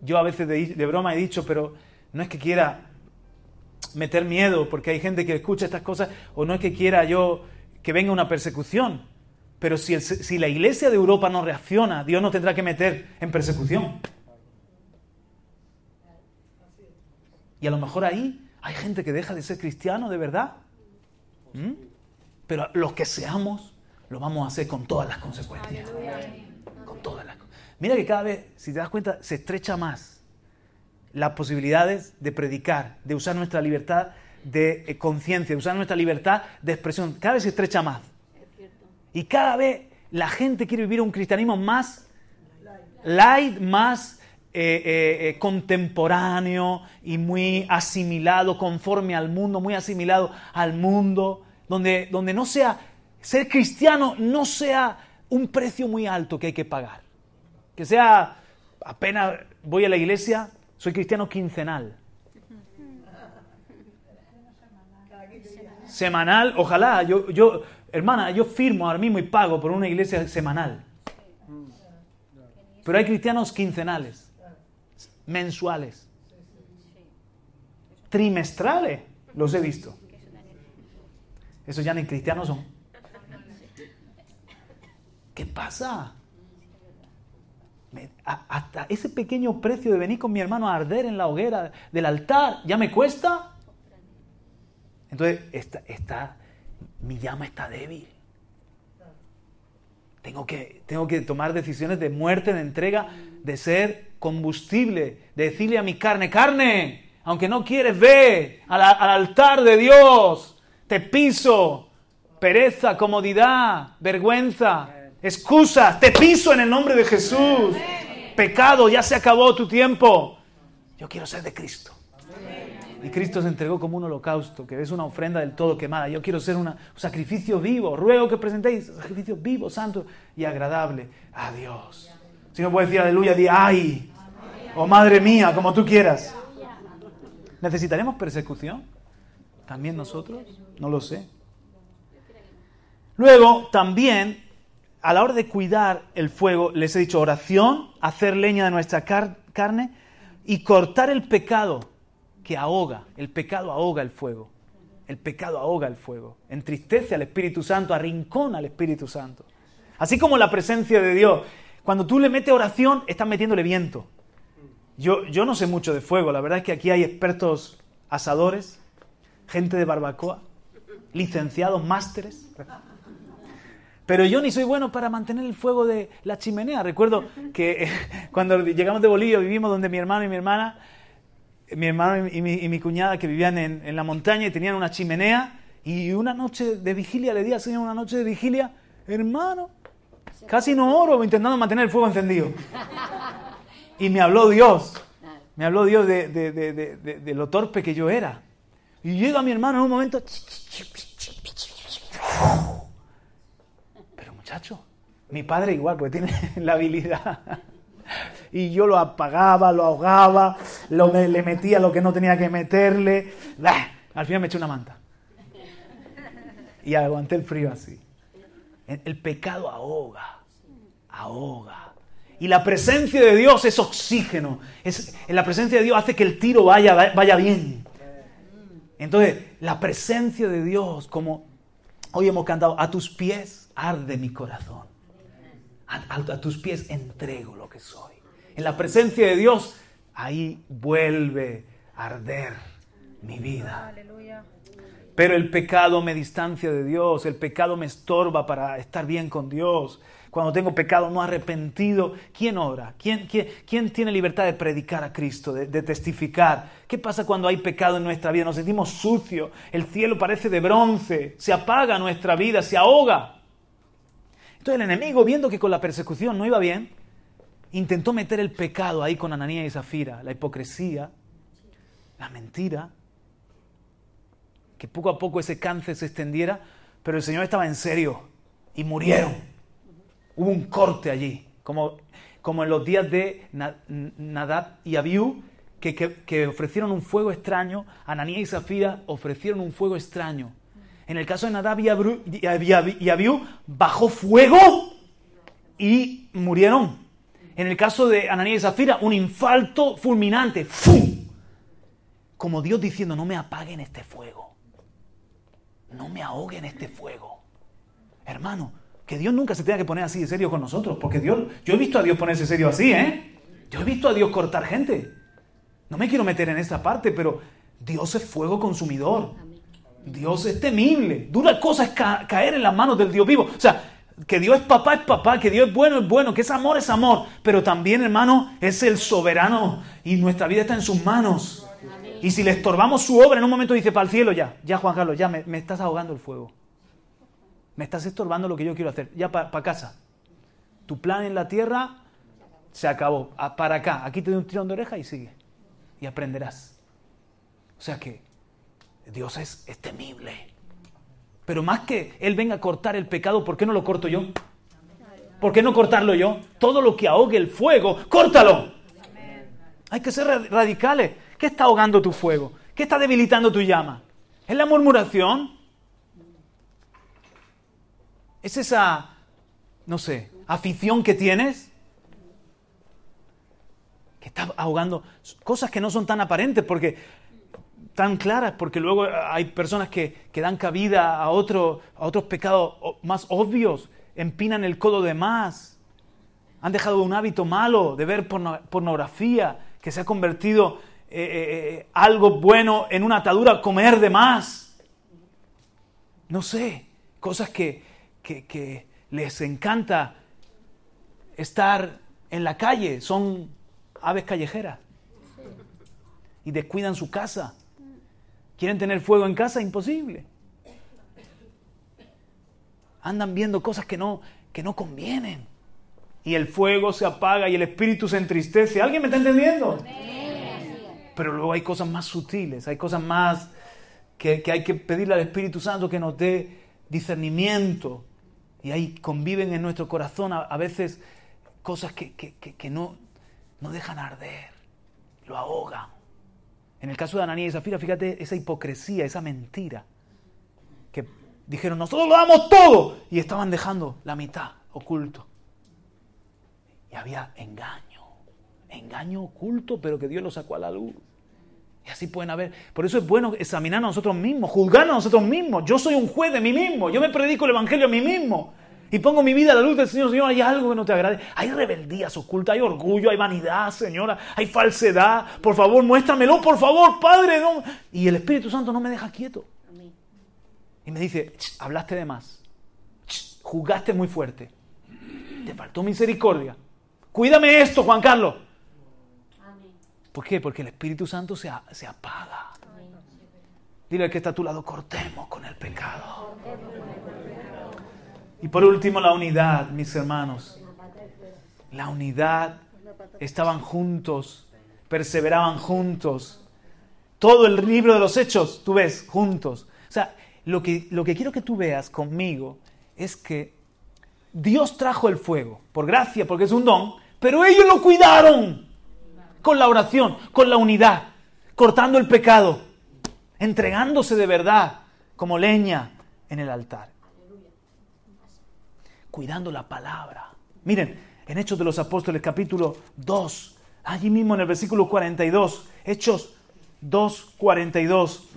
Yo a veces de, de broma he dicho, pero no es que quiera meter miedo, porque hay gente que escucha estas cosas, o no es que quiera yo que venga una persecución. Pero si, el- si la iglesia de Europa no reacciona, Dios no tendrá que meter en persecución. Y a lo mejor ahí hay gente que deja de ser cristiano de verdad. ¿Mm? Pero los que seamos, lo vamos a hacer con todas las consecuencias. Con todas las Mira que cada vez, si te das cuenta, se estrecha más las posibilidades de predicar, de usar nuestra libertad de eh, conciencia, de usar nuestra libertad de expresión. Cada vez se estrecha más. Y cada vez la gente quiere vivir un cristianismo más light, más eh, eh, eh, contemporáneo y muy asimilado, conforme al mundo, muy asimilado al mundo, donde, donde no sea, ser cristiano no sea un precio muy alto que hay que pagar. Que sea, apenas voy a la iglesia, soy cristiano quincenal. Semanal, ojalá, yo, yo, hermana, yo firmo ahora mismo y pago por una iglesia semanal. Pero hay cristianos quincenales, mensuales, trimestrales, los he visto. Esos ya ni cristianos son. ¿Qué pasa? Hasta ese pequeño precio de venir con mi hermano a arder en la hoguera del altar, ¿ya me cuesta? Entonces, está, está, mi llama está débil. Tengo que, tengo que tomar decisiones de muerte, de entrega, de ser combustible, de decirle a mi carne, carne, aunque no quieres, ve a la- al altar de Dios, te piso, pereza, comodidad, vergüenza, excusas, te piso en el nombre de Jesús. Pecado, ya se acabó tu tiempo. Yo quiero ser de Cristo. Y Cristo se entregó como un holocausto, que es una ofrenda del todo quemada. Yo quiero ser un sacrificio vivo. Ruego que presentéis sacrificio vivo, santo y agradable a Dios. Si no puedes decir aleluya, di ay. O madre mía, como tú quieras. ¿Necesitaremos persecución? ¿También nosotros? No lo sé. Luego, también, a la hora de cuidar el fuego, les he dicho oración, hacer leña de nuestra car- carne y cortar el pecado que ahoga. El pecado ahoga el fuego. El pecado ahoga el fuego. Entristece al Espíritu Santo, arrincona al Espíritu Santo. Así como la presencia de Dios. Cuando tú le metes oración, estás metiéndole viento. Yo, yo no sé mucho de fuego. La verdad es que aquí hay expertos asadores, gente de barbacoa, licenciados, másteres. Pero yo ni soy bueno para mantener el fuego de la chimenea. Recuerdo que eh, cuando llegamos de Bolivia vivimos donde mi hermano y mi hermana, mi hermano y mi, cuñada que vivían en, la montaña y tenían una chimenea y una noche de vigilia, le di al Señor una noche de vigilia, hermano, casi no oro intentando mantener el fuego encendido. Y me habló Dios, me habló Dios de- de lo torpe que yo era. Y llega mi hermano en un momento, pero muchacho, mi padre igual, porque tiene <laughs> la habilidad. Y yo lo apagaba, lo ahogaba, lo, le metía lo que no tenía que meterle. Bah, Al final me eché una manta. Y aguanté el frío así. El, pecado ahoga, ahoga. Y la presencia de Dios es oxígeno. Es, la presencia de Dios hace que el tiro vaya, vaya bien. Entonces, la presencia de Dios, como hoy hemos cantado, a tus pies arde mi corazón. A tus pies entrego lo que soy. En la presencia de Dios, ahí vuelve a arder mi vida. Pero el pecado me distancia de Dios, el pecado me estorba para estar bien con Dios. Cuando tengo pecado no arrepentido, ¿quién ora? ¿Quién, quién, quién tiene libertad de predicar a Cristo, de, de testificar? ¿Qué pasa cuando hay pecado en nuestra vida? Nos sentimos sucios, el cielo parece de bronce, se apaga nuestra vida, se ahoga. Entonces el enemigo, viendo que con la persecución no iba bien, intentó meter el pecado ahí con Ananías y Zafira, la hipocresía, la mentira, que poco a poco ese cáncer se extendiera, pero el Señor estaba en serio y murieron. Hubo un corte allí, como, como en los días de Na- Nadab y Abiú, que, que- ofrecieron un fuego extraño, Ananías y Zafira ofrecieron un fuego extraño. En el caso de Nadab y Abiú, bajó fuego y murieron. En el caso de Ananías y Zafira, un infarto fulminante. ¡Fum! Como Dios diciendo, no me apaguen este fuego no me ahoguen este fuego. Hermano, que Dios nunca se tenga que poner así de serio con nosotros, porque Dios, yo he visto a Dios ponerse serio así, ¿eh? Yo he visto a Dios cortar gente. No me quiero meter en esa parte, pero Dios es fuego consumidor. Dios es temible. Dura cosa es ca- caer en las manos del Dios vivo. O sea, que Dios es papá, es papá, que Dios es bueno, es bueno, que es amor, es amor. Pero también, hermano, es el soberano y nuestra vida está en sus manos. Y si le estorbamos su obra, en un momento dice, para el cielo ya, ya Juan Carlos, ya me, me estás ahogando el fuego. Me estás estorbando lo que yo quiero hacer. Ya para casa. Tu plan en la tierra se acabó. Ah, Para acá, aquí te doy un tirón de oreja y sigue. Y aprenderás. O sea que Dios es temible. Pero más que Él venga a cortar el pecado, ¿por qué no lo corto yo? ¿Por qué no cortarlo yo? Todo lo que ahogue el fuego, córtalo. Hay que ser ra- radicales. ¿Qué está ahogando tu fuego? ¿Qué está debilitando tu llama? ¿Es la murmuración? ¿Es esa, no sé, afición que tienes? Que está ahogando cosas que no son tan aparentes porque tan claras, porque luego hay personas que, que dan cabida a, otro, a otros pecados más obvios, empinan el codo de más, han dejado un hábito malo de ver porno- pornografía, que se ha convertido eh, eh, eh, algo bueno en una atadura, comer de más. No sé, cosas que, que- que les encanta estar en la calle, son aves callejeras y descuidan su casa. ¿Quieren tener fuego en casa? Imposible. Andan viendo cosas que no, que no convienen. Y el fuego se apaga y el espíritu se entristece. ¿Alguien me está entendiendo? Pero luego hay cosas más sutiles, hay cosas más que, que hay que pedirle al Espíritu Santo que nos dé discernimiento. Y ahí conviven en nuestro corazón a, veces cosas que, que- que- que no, no dejan arder, lo ahogan. En el caso de Ananías y Zafira, fíjate esa hipocresía, esa mentira. Que dijeron, nosotros lo damos todo. Y estaban dejando la mitad oculto. Y había engaño. Engaño oculto, pero que Dios lo sacó a la luz. Y así pueden haber. Por eso es bueno examinar a nosotros mismos, juzgar a nosotros mismos. Yo soy un juez de mí mismo. Yo me predico el Evangelio a mí mismo. Y pongo mi vida a la luz del Señor. Señor, hay algo que no te agrade. Hay rebeldías ocultas, hay orgullo, hay vanidad, Señora. Hay falsedad. Por favor, muéstramelo, por favor, Padre. no. Y el Espíritu Santo no me deja quieto. Y me dice, "Ch, hablaste de más. Ch, Juzgaste muy fuerte. Te faltó misericordia. Cuídame esto, Juan Carlos. ¿Por qué? Porque el Espíritu Santo se, se apaga. Dile al que está a tu lado, cortemos con el pecado. Y por último, la unidad, mis hermanos. La unidad. Estaban juntos, perseveraban juntos. Todo el libro de los hechos, tú ves, juntos. O sea, lo que, lo que quiero que tú veas conmigo es que Dios trajo el fuego, por gracia, porque es un don, pero ellos lo cuidaron con la oración, con la unidad, cortando el pecado, entregándose de verdad como leña en el altar, cuidando la palabra. Miren, en Hechos de los Apóstoles capítulo 2, allí mismo en el versículo 42, Hechos 2, 42,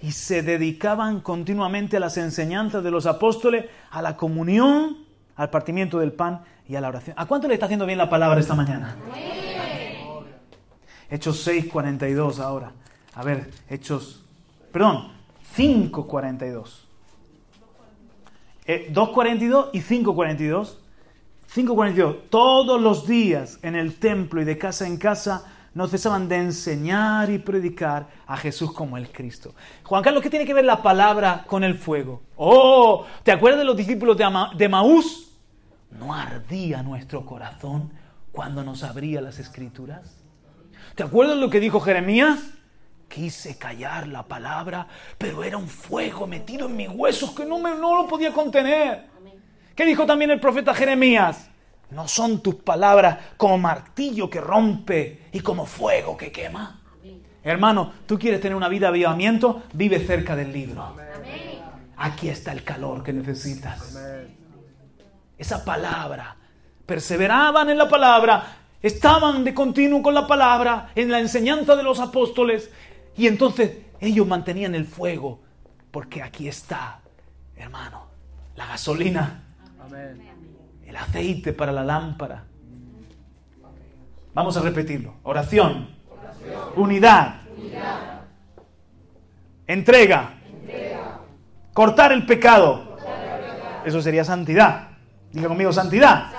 y se dedicaban continuamente a las enseñanzas de los apóstoles, a la comunión, al partimiento del pan y a la oración. ¿A cuánto le está haciendo bien la palabra esta mañana? Hechos 6, 42 ahora. A ver, Hechos, perdón, 5, 42. Eh, 2.42 y 5.42. 5.42. Todos los días en el templo y de casa en casa no cesaban de enseñar y predicar a Jesús como el Cristo. Juan Carlos, ¿qué tiene que ver la palabra con el fuego? Oh, ¿te acuerdas de los discípulos de Maús? ¿No ardía nuestro corazón cuando nos abría las escrituras? ¿Te acuerdas lo que dijo Jeremías? Quise callar la palabra, pero era un fuego metido en mis huesos que no, me, no lo podía contener. ¿Qué dijo también el profeta Jeremías? No son tus palabras como martillo que rompe y como fuego que quema. Hermano, tú quieres tener una vida de avivamiento, vive cerca del libro. Aquí está el calor que necesitas. Esa palabra. Perseveraban en la palabra, estaban de continuo con la palabra, en la enseñanza de los apóstoles, y entonces ellos mantenían el fuego, porque aquí está, hermano, la gasolina, el aceite para la lámpara. Vamos a repetirlo. Oración, unidad, entrega, cortar el pecado. Eso sería santidad. Diga conmigo, santidad.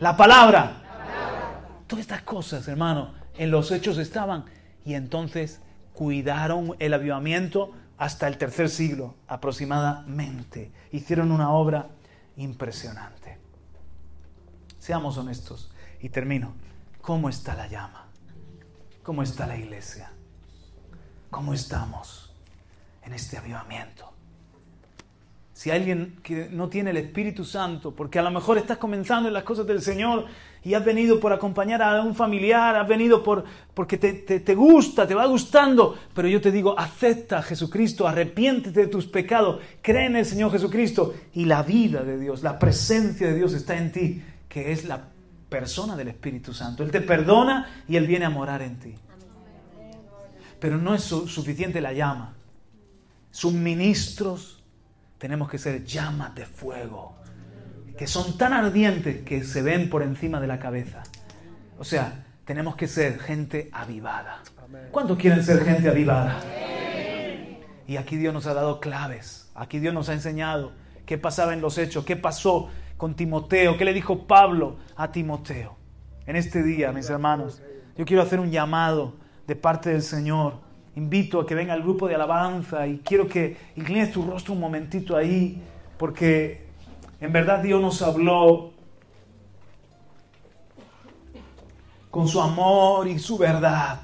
La palabra. Todas estas cosas, hermano, en los hechos estaban. Y entonces cuidaron el avivamiento hasta el tercer siglo aproximadamente. Hicieron una obra impresionante. Seamos honestos. Y termino. ¿Cómo está la llama? ¿Cómo está la iglesia? ¿Cómo estamos en este avivamiento? Si alguien que no tiene el Espíritu Santo, porque a lo mejor estás comenzando en las cosas del Señor y has venido por acompañar a un familiar, has venido por, porque te, te, gusta, te va gustando, pero yo te digo, acepta a Jesucristo, arrepiéntete de tus pecados, cree en el Señor Jesucristo y la vida de Dios, la presencia de Dios está en ti, que es la persona del Espíritu Santo. Él te perdona y Él viene a morar en ti. Pero no es su- suficiente la llama. Suministros tenemos que ser llamas de fuego, que son tan ardientes que se ven por encima de la cabeza. O sea, tenemos que ser gente avivada. ¿Cuántos quieren ser gente avivada? Y aquí Dios nos ha dado claves, aquí Dios nos ha enseñado qué pasaba en los hechos, qué pasó con Timoteo, qué le dijo Pablo a Timoteo. En este día, mis hermanos, yo quiero hacer un llamado de parte del Señor. Invito a que venga el grupo de alabanza y quiero que inclines tu rostro un momentito ahí, porque en verdad Dios nos habló con su amor y su verdad,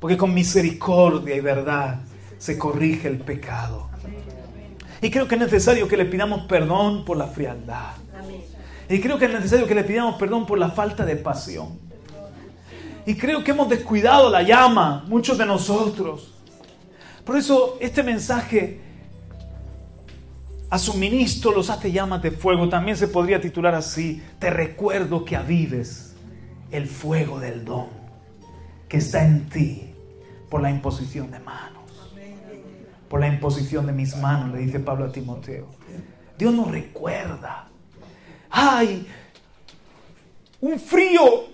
porque con misericordia y verdad se corrige el pecado. Y creo que es necesario que le pidamos perdón por la frialdad. Y creo que es necesario que le pidamos perdón por la falta de pasión. Y creo que hemos descuidado la llama, muchos de nosotros. Por eso este mensaje a su ministro los hace llamas de fuego. También se podría titular así, te recuerdo que avives el fuego del don que está en ti por la imposición de manos. Por la imposición de mis manos, le dice Pablo a Timoteo. Dios nos recuerda. Hay un frío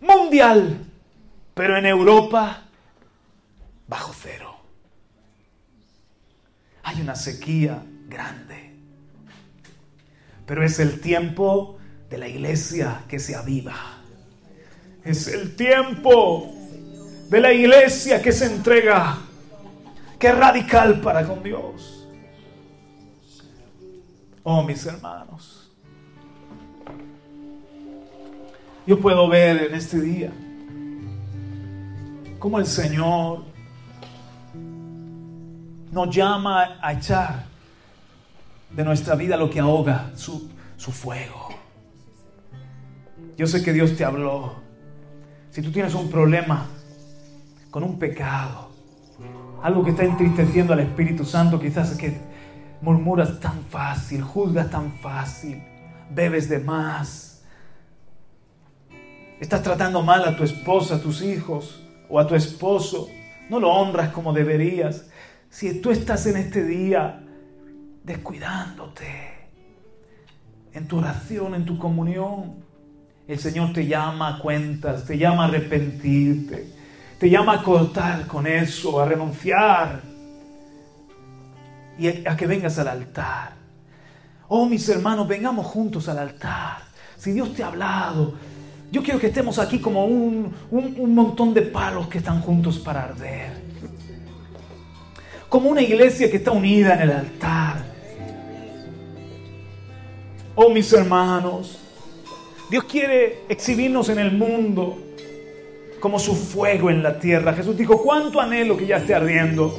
mundial, pero en Europa bajo cero. Hay una sequía grande, pero es el tiempo de la iglesia que se aviva. Es el tiempo de la iglesia que se entrega, que es radical para con Dios. Oh, mis hermanos, yo puedo ver en este día cómo el Señor nos llama a echar de nuestra vida lo que ahoga su, su fuego. Yo sé que Dios te habló. Si tú tienes un problema con un pecado, algo que está entristeciendo al Espíritu Santo, quizás es que murmuras tan fácil, juzgas tan fácil, bebes de más, estás tratando mal a tu esposa, a tus hijos o a tu esposo, no lo honras como deberías. Si tú estás en este día descuidándote en tu oración, en tu comunión, el Señor te llama a cuentas, te llama a arrepentirte, te llama a cortar con eso, a renunciar y a, que vengas al altar. Oh, mis hermanos, vengamos juntos al altar. Si Dios te ha hablado, yo quiero que estemos aquí como un, un, un montón de palos que están juntos para arder. Como una iglesia que está unida en el altar. Oh, mis hermanos, Dios quiere exhibirnos en el mundo como su fuego en la tierra. Jesús dijo, cuánto anhelo que ya esté ardiendo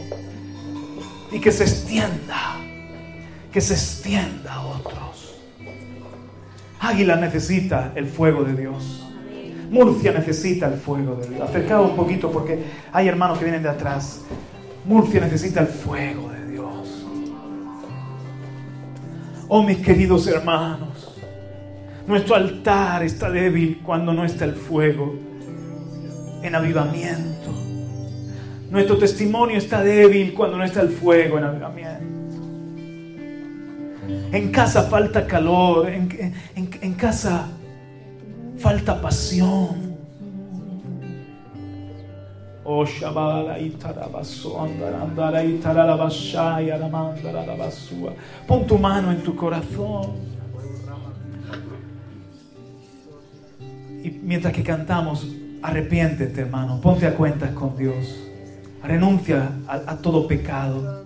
y que se extienda, que se extienda a otros. Águila necesita el fuego de Dios. Murcia necesita el fuego de Dios. Acercaos un poquito porque hay hermanos que vienen de atrás. Murcia necesita el fuego de Dios. Oh mis queridos hermanos, nuestro altar está débil cuando no está el fuego en avivamiento. Nuestro testimonio está débil cuando no está el fuego en avivamiento. En casa falta calor, en, en- en casa falta pasión. Oh. Pon tu mano en tu corazón. Y mientras que cantamos, arrepiéntete, hermano. Ponte a cuentas con Dios. Renuncia a, todo pecado.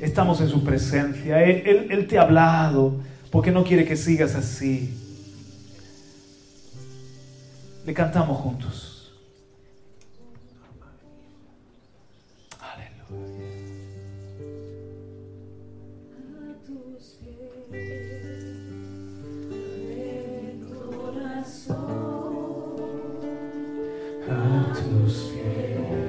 Estamos en su presencia. Él- Él te ha hablado porque no quiere que sigas así. Le cantamos juntos. A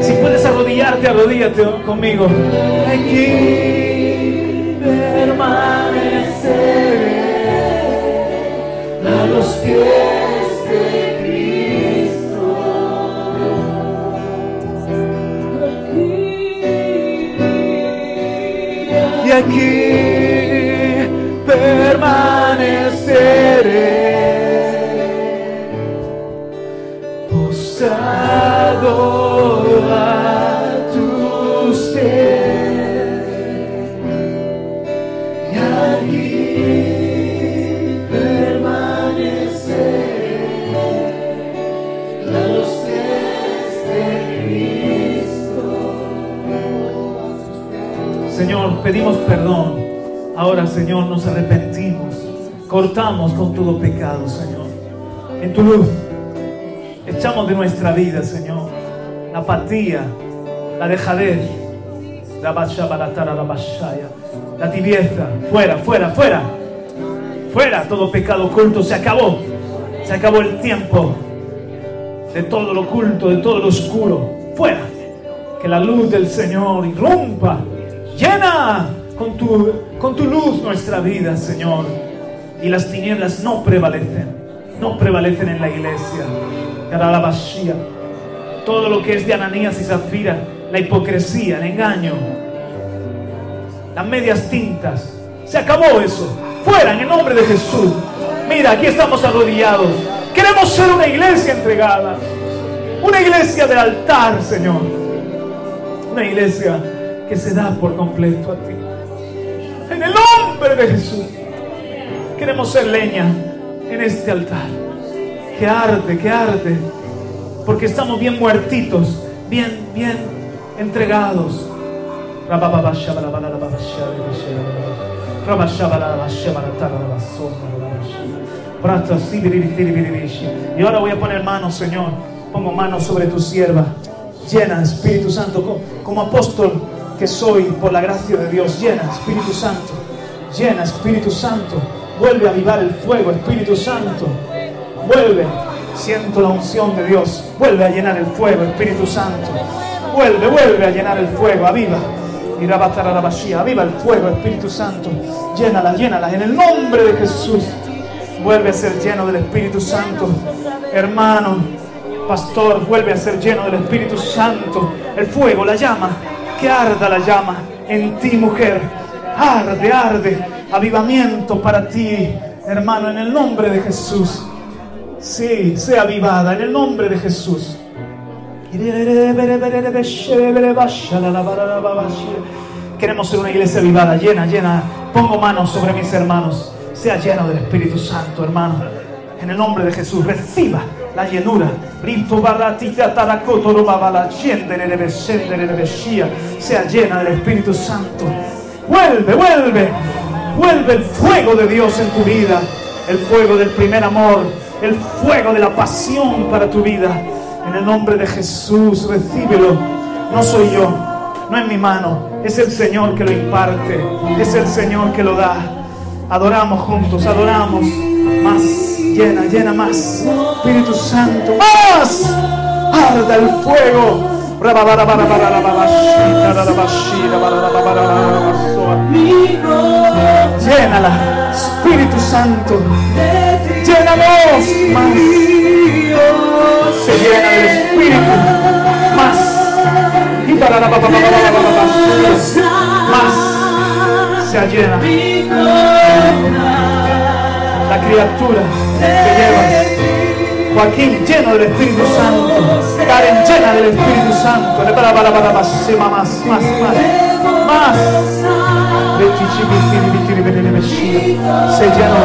Si puedes arrodillarte, arrodíllate conmigo. Aquí permaneceré a los pies de Cristo. Y aquí pedimos perdón. Ahora, Señor, nos arrepentimos. Cortamos con todo pecado, Señor. En tu luz echamos de nuestra vida, Señor, la apatía, la dejadez, la la tibieza, fuera, fuera, fuera, fuera todo pecado oculto, se acabó, se acabó el tiempo de todo lo oculto, de todo lo oscuro, fuera, que la luz del Señor irrumpa, llena con tu, con tu luz nuestra vida, Señor, y las tinieblas no prevalecen, no prevalecen en la iglesia. Todo lo que es de Ananías y Zafira, la hipocresía, el engaño, las medias tintas. Se acabó eso. Fuera en el nombre de Jesús. Mira, aquí estamos arrodillados. Queremos ser una iglesia entregada. Una iglesia del altar, Señor. Una iglesia que se da por completo a ti. En el nombre de Jesús. Queremos ser leña en este altar. Que arde, que arde. Porque estamos bien muertitos, bien, bien entregados. Y ahora voy a poner manos, Señor. Pongo manos sobre tu sierva. Llena, Espíritu Santo, co- como apóstol que soy por la gracia de Dios. Llena, Espíritu Santo. Llena, Espíritu Santo. Vuelve a avivar el fuego, Espíritu Santo. Vuelve. Siento la unción de Dios. Vuelve a llenar el fuego, Espíritu Santo. Vuelve, vuelve a llenar el fuego. Aviva. Irabatarabashia. Aviva el fuego, Espíritu Santo. Llénala, llénala. En el nombre de Jesús. Vuelve a ser lleno del Espíritu Santo. Hermano, pastor, vuelve a ser lleno del Espíritu Santo. El fuego, la llama. Arda la llama en ti, mujer. Arde, arde. Avivamiento para ti, hermano, en el nombre de Jesús. Sí, sea avivada en el nombre de Jesús. Queremos ser una iglesia avivada, llena, llena. Pongo manos sobre mis hermanos. Sea lleno del Espíritu Santo, hermano. En el nombre de Jesús, reciba la llenura. Sea llena del Espíritu Santo. Vuelve, vuelve. Vuelve el fuego de Dios en tu vida. El fuego del primer amor. El fuego de la pasión para tu vida. En el nombre de Jesús, recíbelo. No soy yo, no es mi mano. Es el Señor que lo imparte. Es el Señor que lo da. Adoramos juntos, adoramos. Más, llena, llena más. Espíritu Santo, más. Arda el fuego. Llénala, Espíritu Santo. Llénanos más. Se llena del Espíritu. Más. Más. Se llena. La criatura que llevas. Joaquín lleno del Espíritu Santo. Karen llena del Espíritu Santo. Para para para más, más, más, más, más. Se llenó,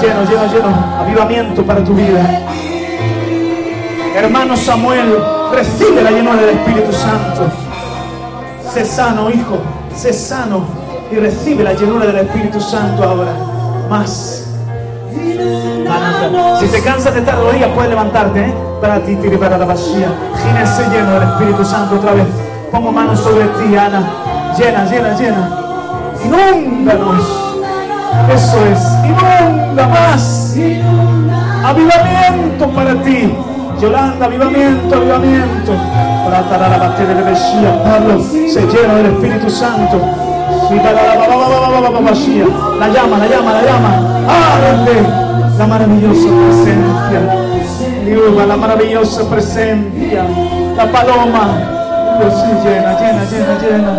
lleno, lleno, lleno. Avivamiento para tu vida. Hermano Samuel, recibe la llenura del Espíritu Santo. Sé sano, hijo, sé sano y recibe la llenura del Espíritu Santo ahora. Más. Si te cansas de estar rodillas, puedes levantarte. ¿eh? Para ti, tiri para la vacía. Gínese lleno del Espíritu Santo otra vez. Pongo manos sobre ti, Ana. Llena, llena, llena. Inúndanos. Eso es. Inunda más. Avivamiento para ti. Yolanda, avivamiento, avivamiento. Para tarar la batería de. Pablo se llena del Espíritu Santo. La llama, la llama, la llama. Arde la maravillosa presencia. La maravillosa presencia. La paloma. Dios llena, llena, llena, llena.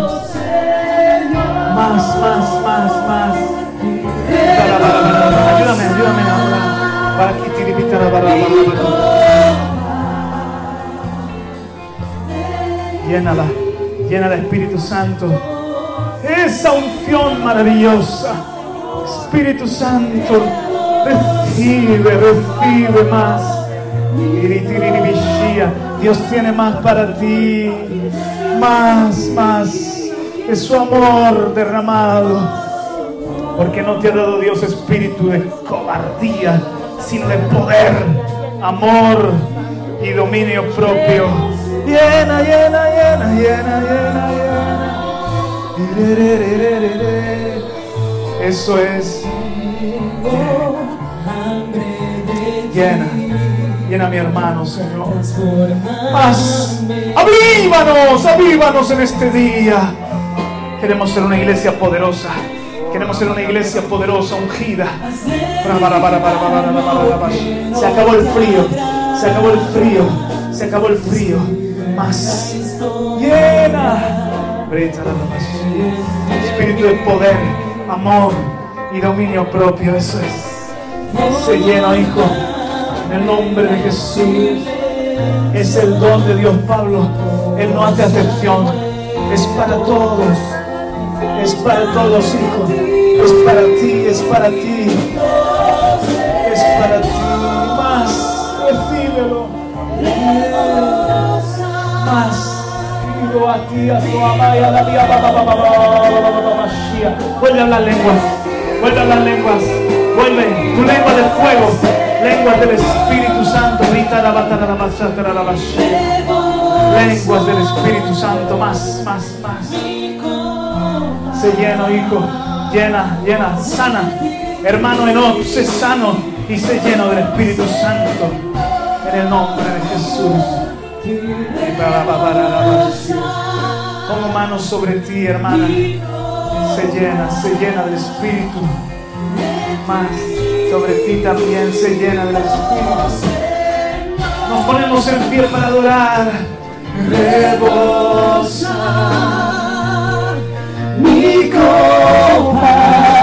Más, más, más, más. Ayúdame, ayúdame ahora. Para que tiripita la barra, Llénala, llena del Espíritu Santo. Esa unción maravillosa. Espíritu Santo, recibe, recibe más. Dios tiene más para ti. Más, más. Es su amor derramado. Porque no te ha dado Dios espíritu de cobardía, sino de poder, amor y dominio propio. Llena, llena, llena, llena, llena, llena. Eso es. Llena, llena mi hermano, Señor. Más, avívanos, avívanos en este día. Queremos ser una iglesia poderosa. Queremos ser una iglesia poderosa, ungida. Se acabó el frío, se acabó el frío, se acabó el frío. Más, llena. Espíritu de poder, amor y dominio propio, eso es. Se llena, hijo, en el nombre de Jesús. Es el don de Dios, Pablo. Él no hace acepción. Es para todos. Es para todos, hijo. Es para ti, es para ti. Es para ti. Más, recíbelo. Más. A ti, a tu amaya, la mía, Vuelve a hablar lenguas. Vuelve a hablar lenguas. Vuelve. Tu lengua de fuego. Lenguas del Espíritu Santo. Lenguas del Espíritu Santo. Más, más, más. Se lleno, hijo. Llena, llena, sana. Hermano Enoch, sé sano y sé lleno del Espíritu Santo. En el nombre de Jesús. Pongo manos sobre ti, hermana. Se llena, se llena del Espíritu. Más sobre ti también se llena del Espíritu. Nos ponemos en pie para adorar. Rebosa mi copa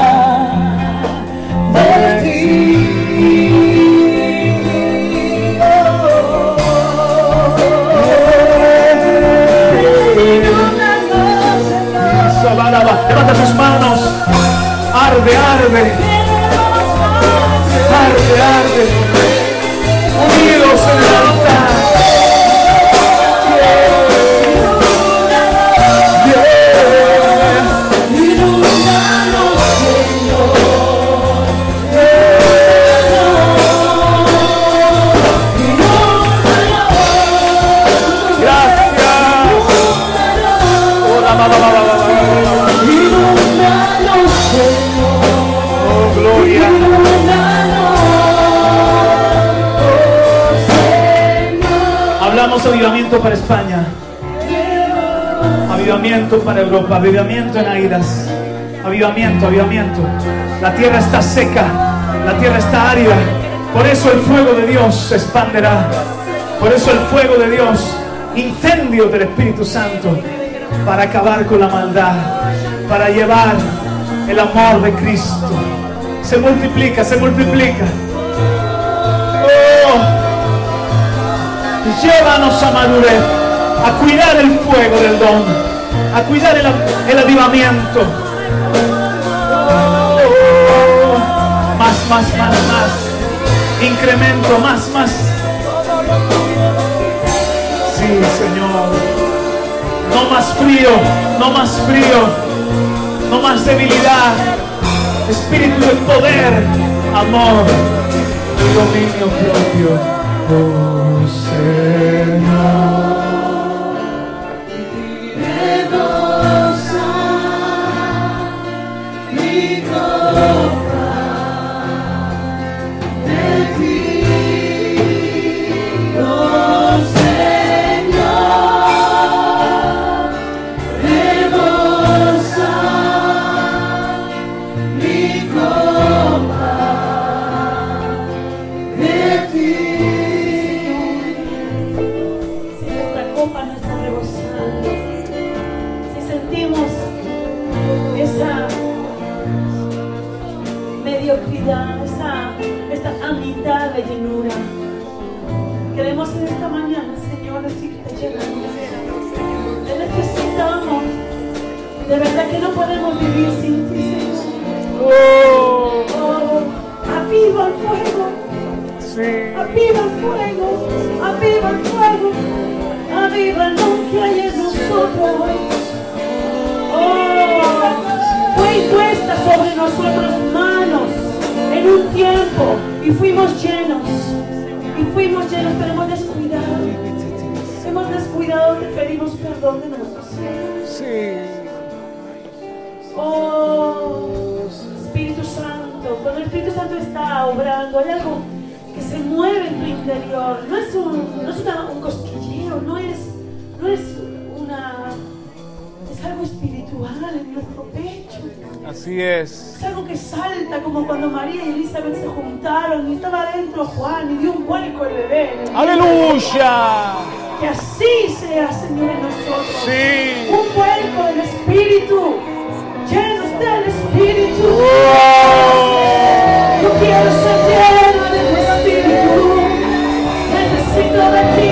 Avivamiento, avivamiento. La tierra está seca. La tierra está árida. Por eso el fuego de Dios se expanderá. Por eso el fuego de Dios, incendio del Espíritu Santo, para acabar con la maldad, para llevar el amor de Cristo. Se multiplica, se multiplica. Oh, llévanos a madurez, a cuidar el fuego del don, a cuidar el, el avivamiento. Más, más, más. Incremento, más, más. Sí, Señor. No más frío, no más frío, no más debilidad. Espíritu de poder, amor y dominio propio. Oh tiempo y fuimos llenos, y fuimos llenos, pero hemos descuidado. Hemos descuidado, te pedimos perdón de nosotros. Oh, Espíritu Santo, cuando el Espíritu Santo está obrando, hay algo que se mueve en tu interior. No es un, no es una- un cosquilleo, no es, no es una. Es algo espiritual en nuestro pecho. Así es. Es algo que salta como cuando María y Elizabeth se juntaron y estaba adentro Juan y dio un vuelco el bebé. Aleluya. Que así sea, Señor, en nosotros. Sí. Un vuelco del Espíritu. Llenos del Espíritu. Yo quiero ser lleno del Espíritu. Necesito de ti.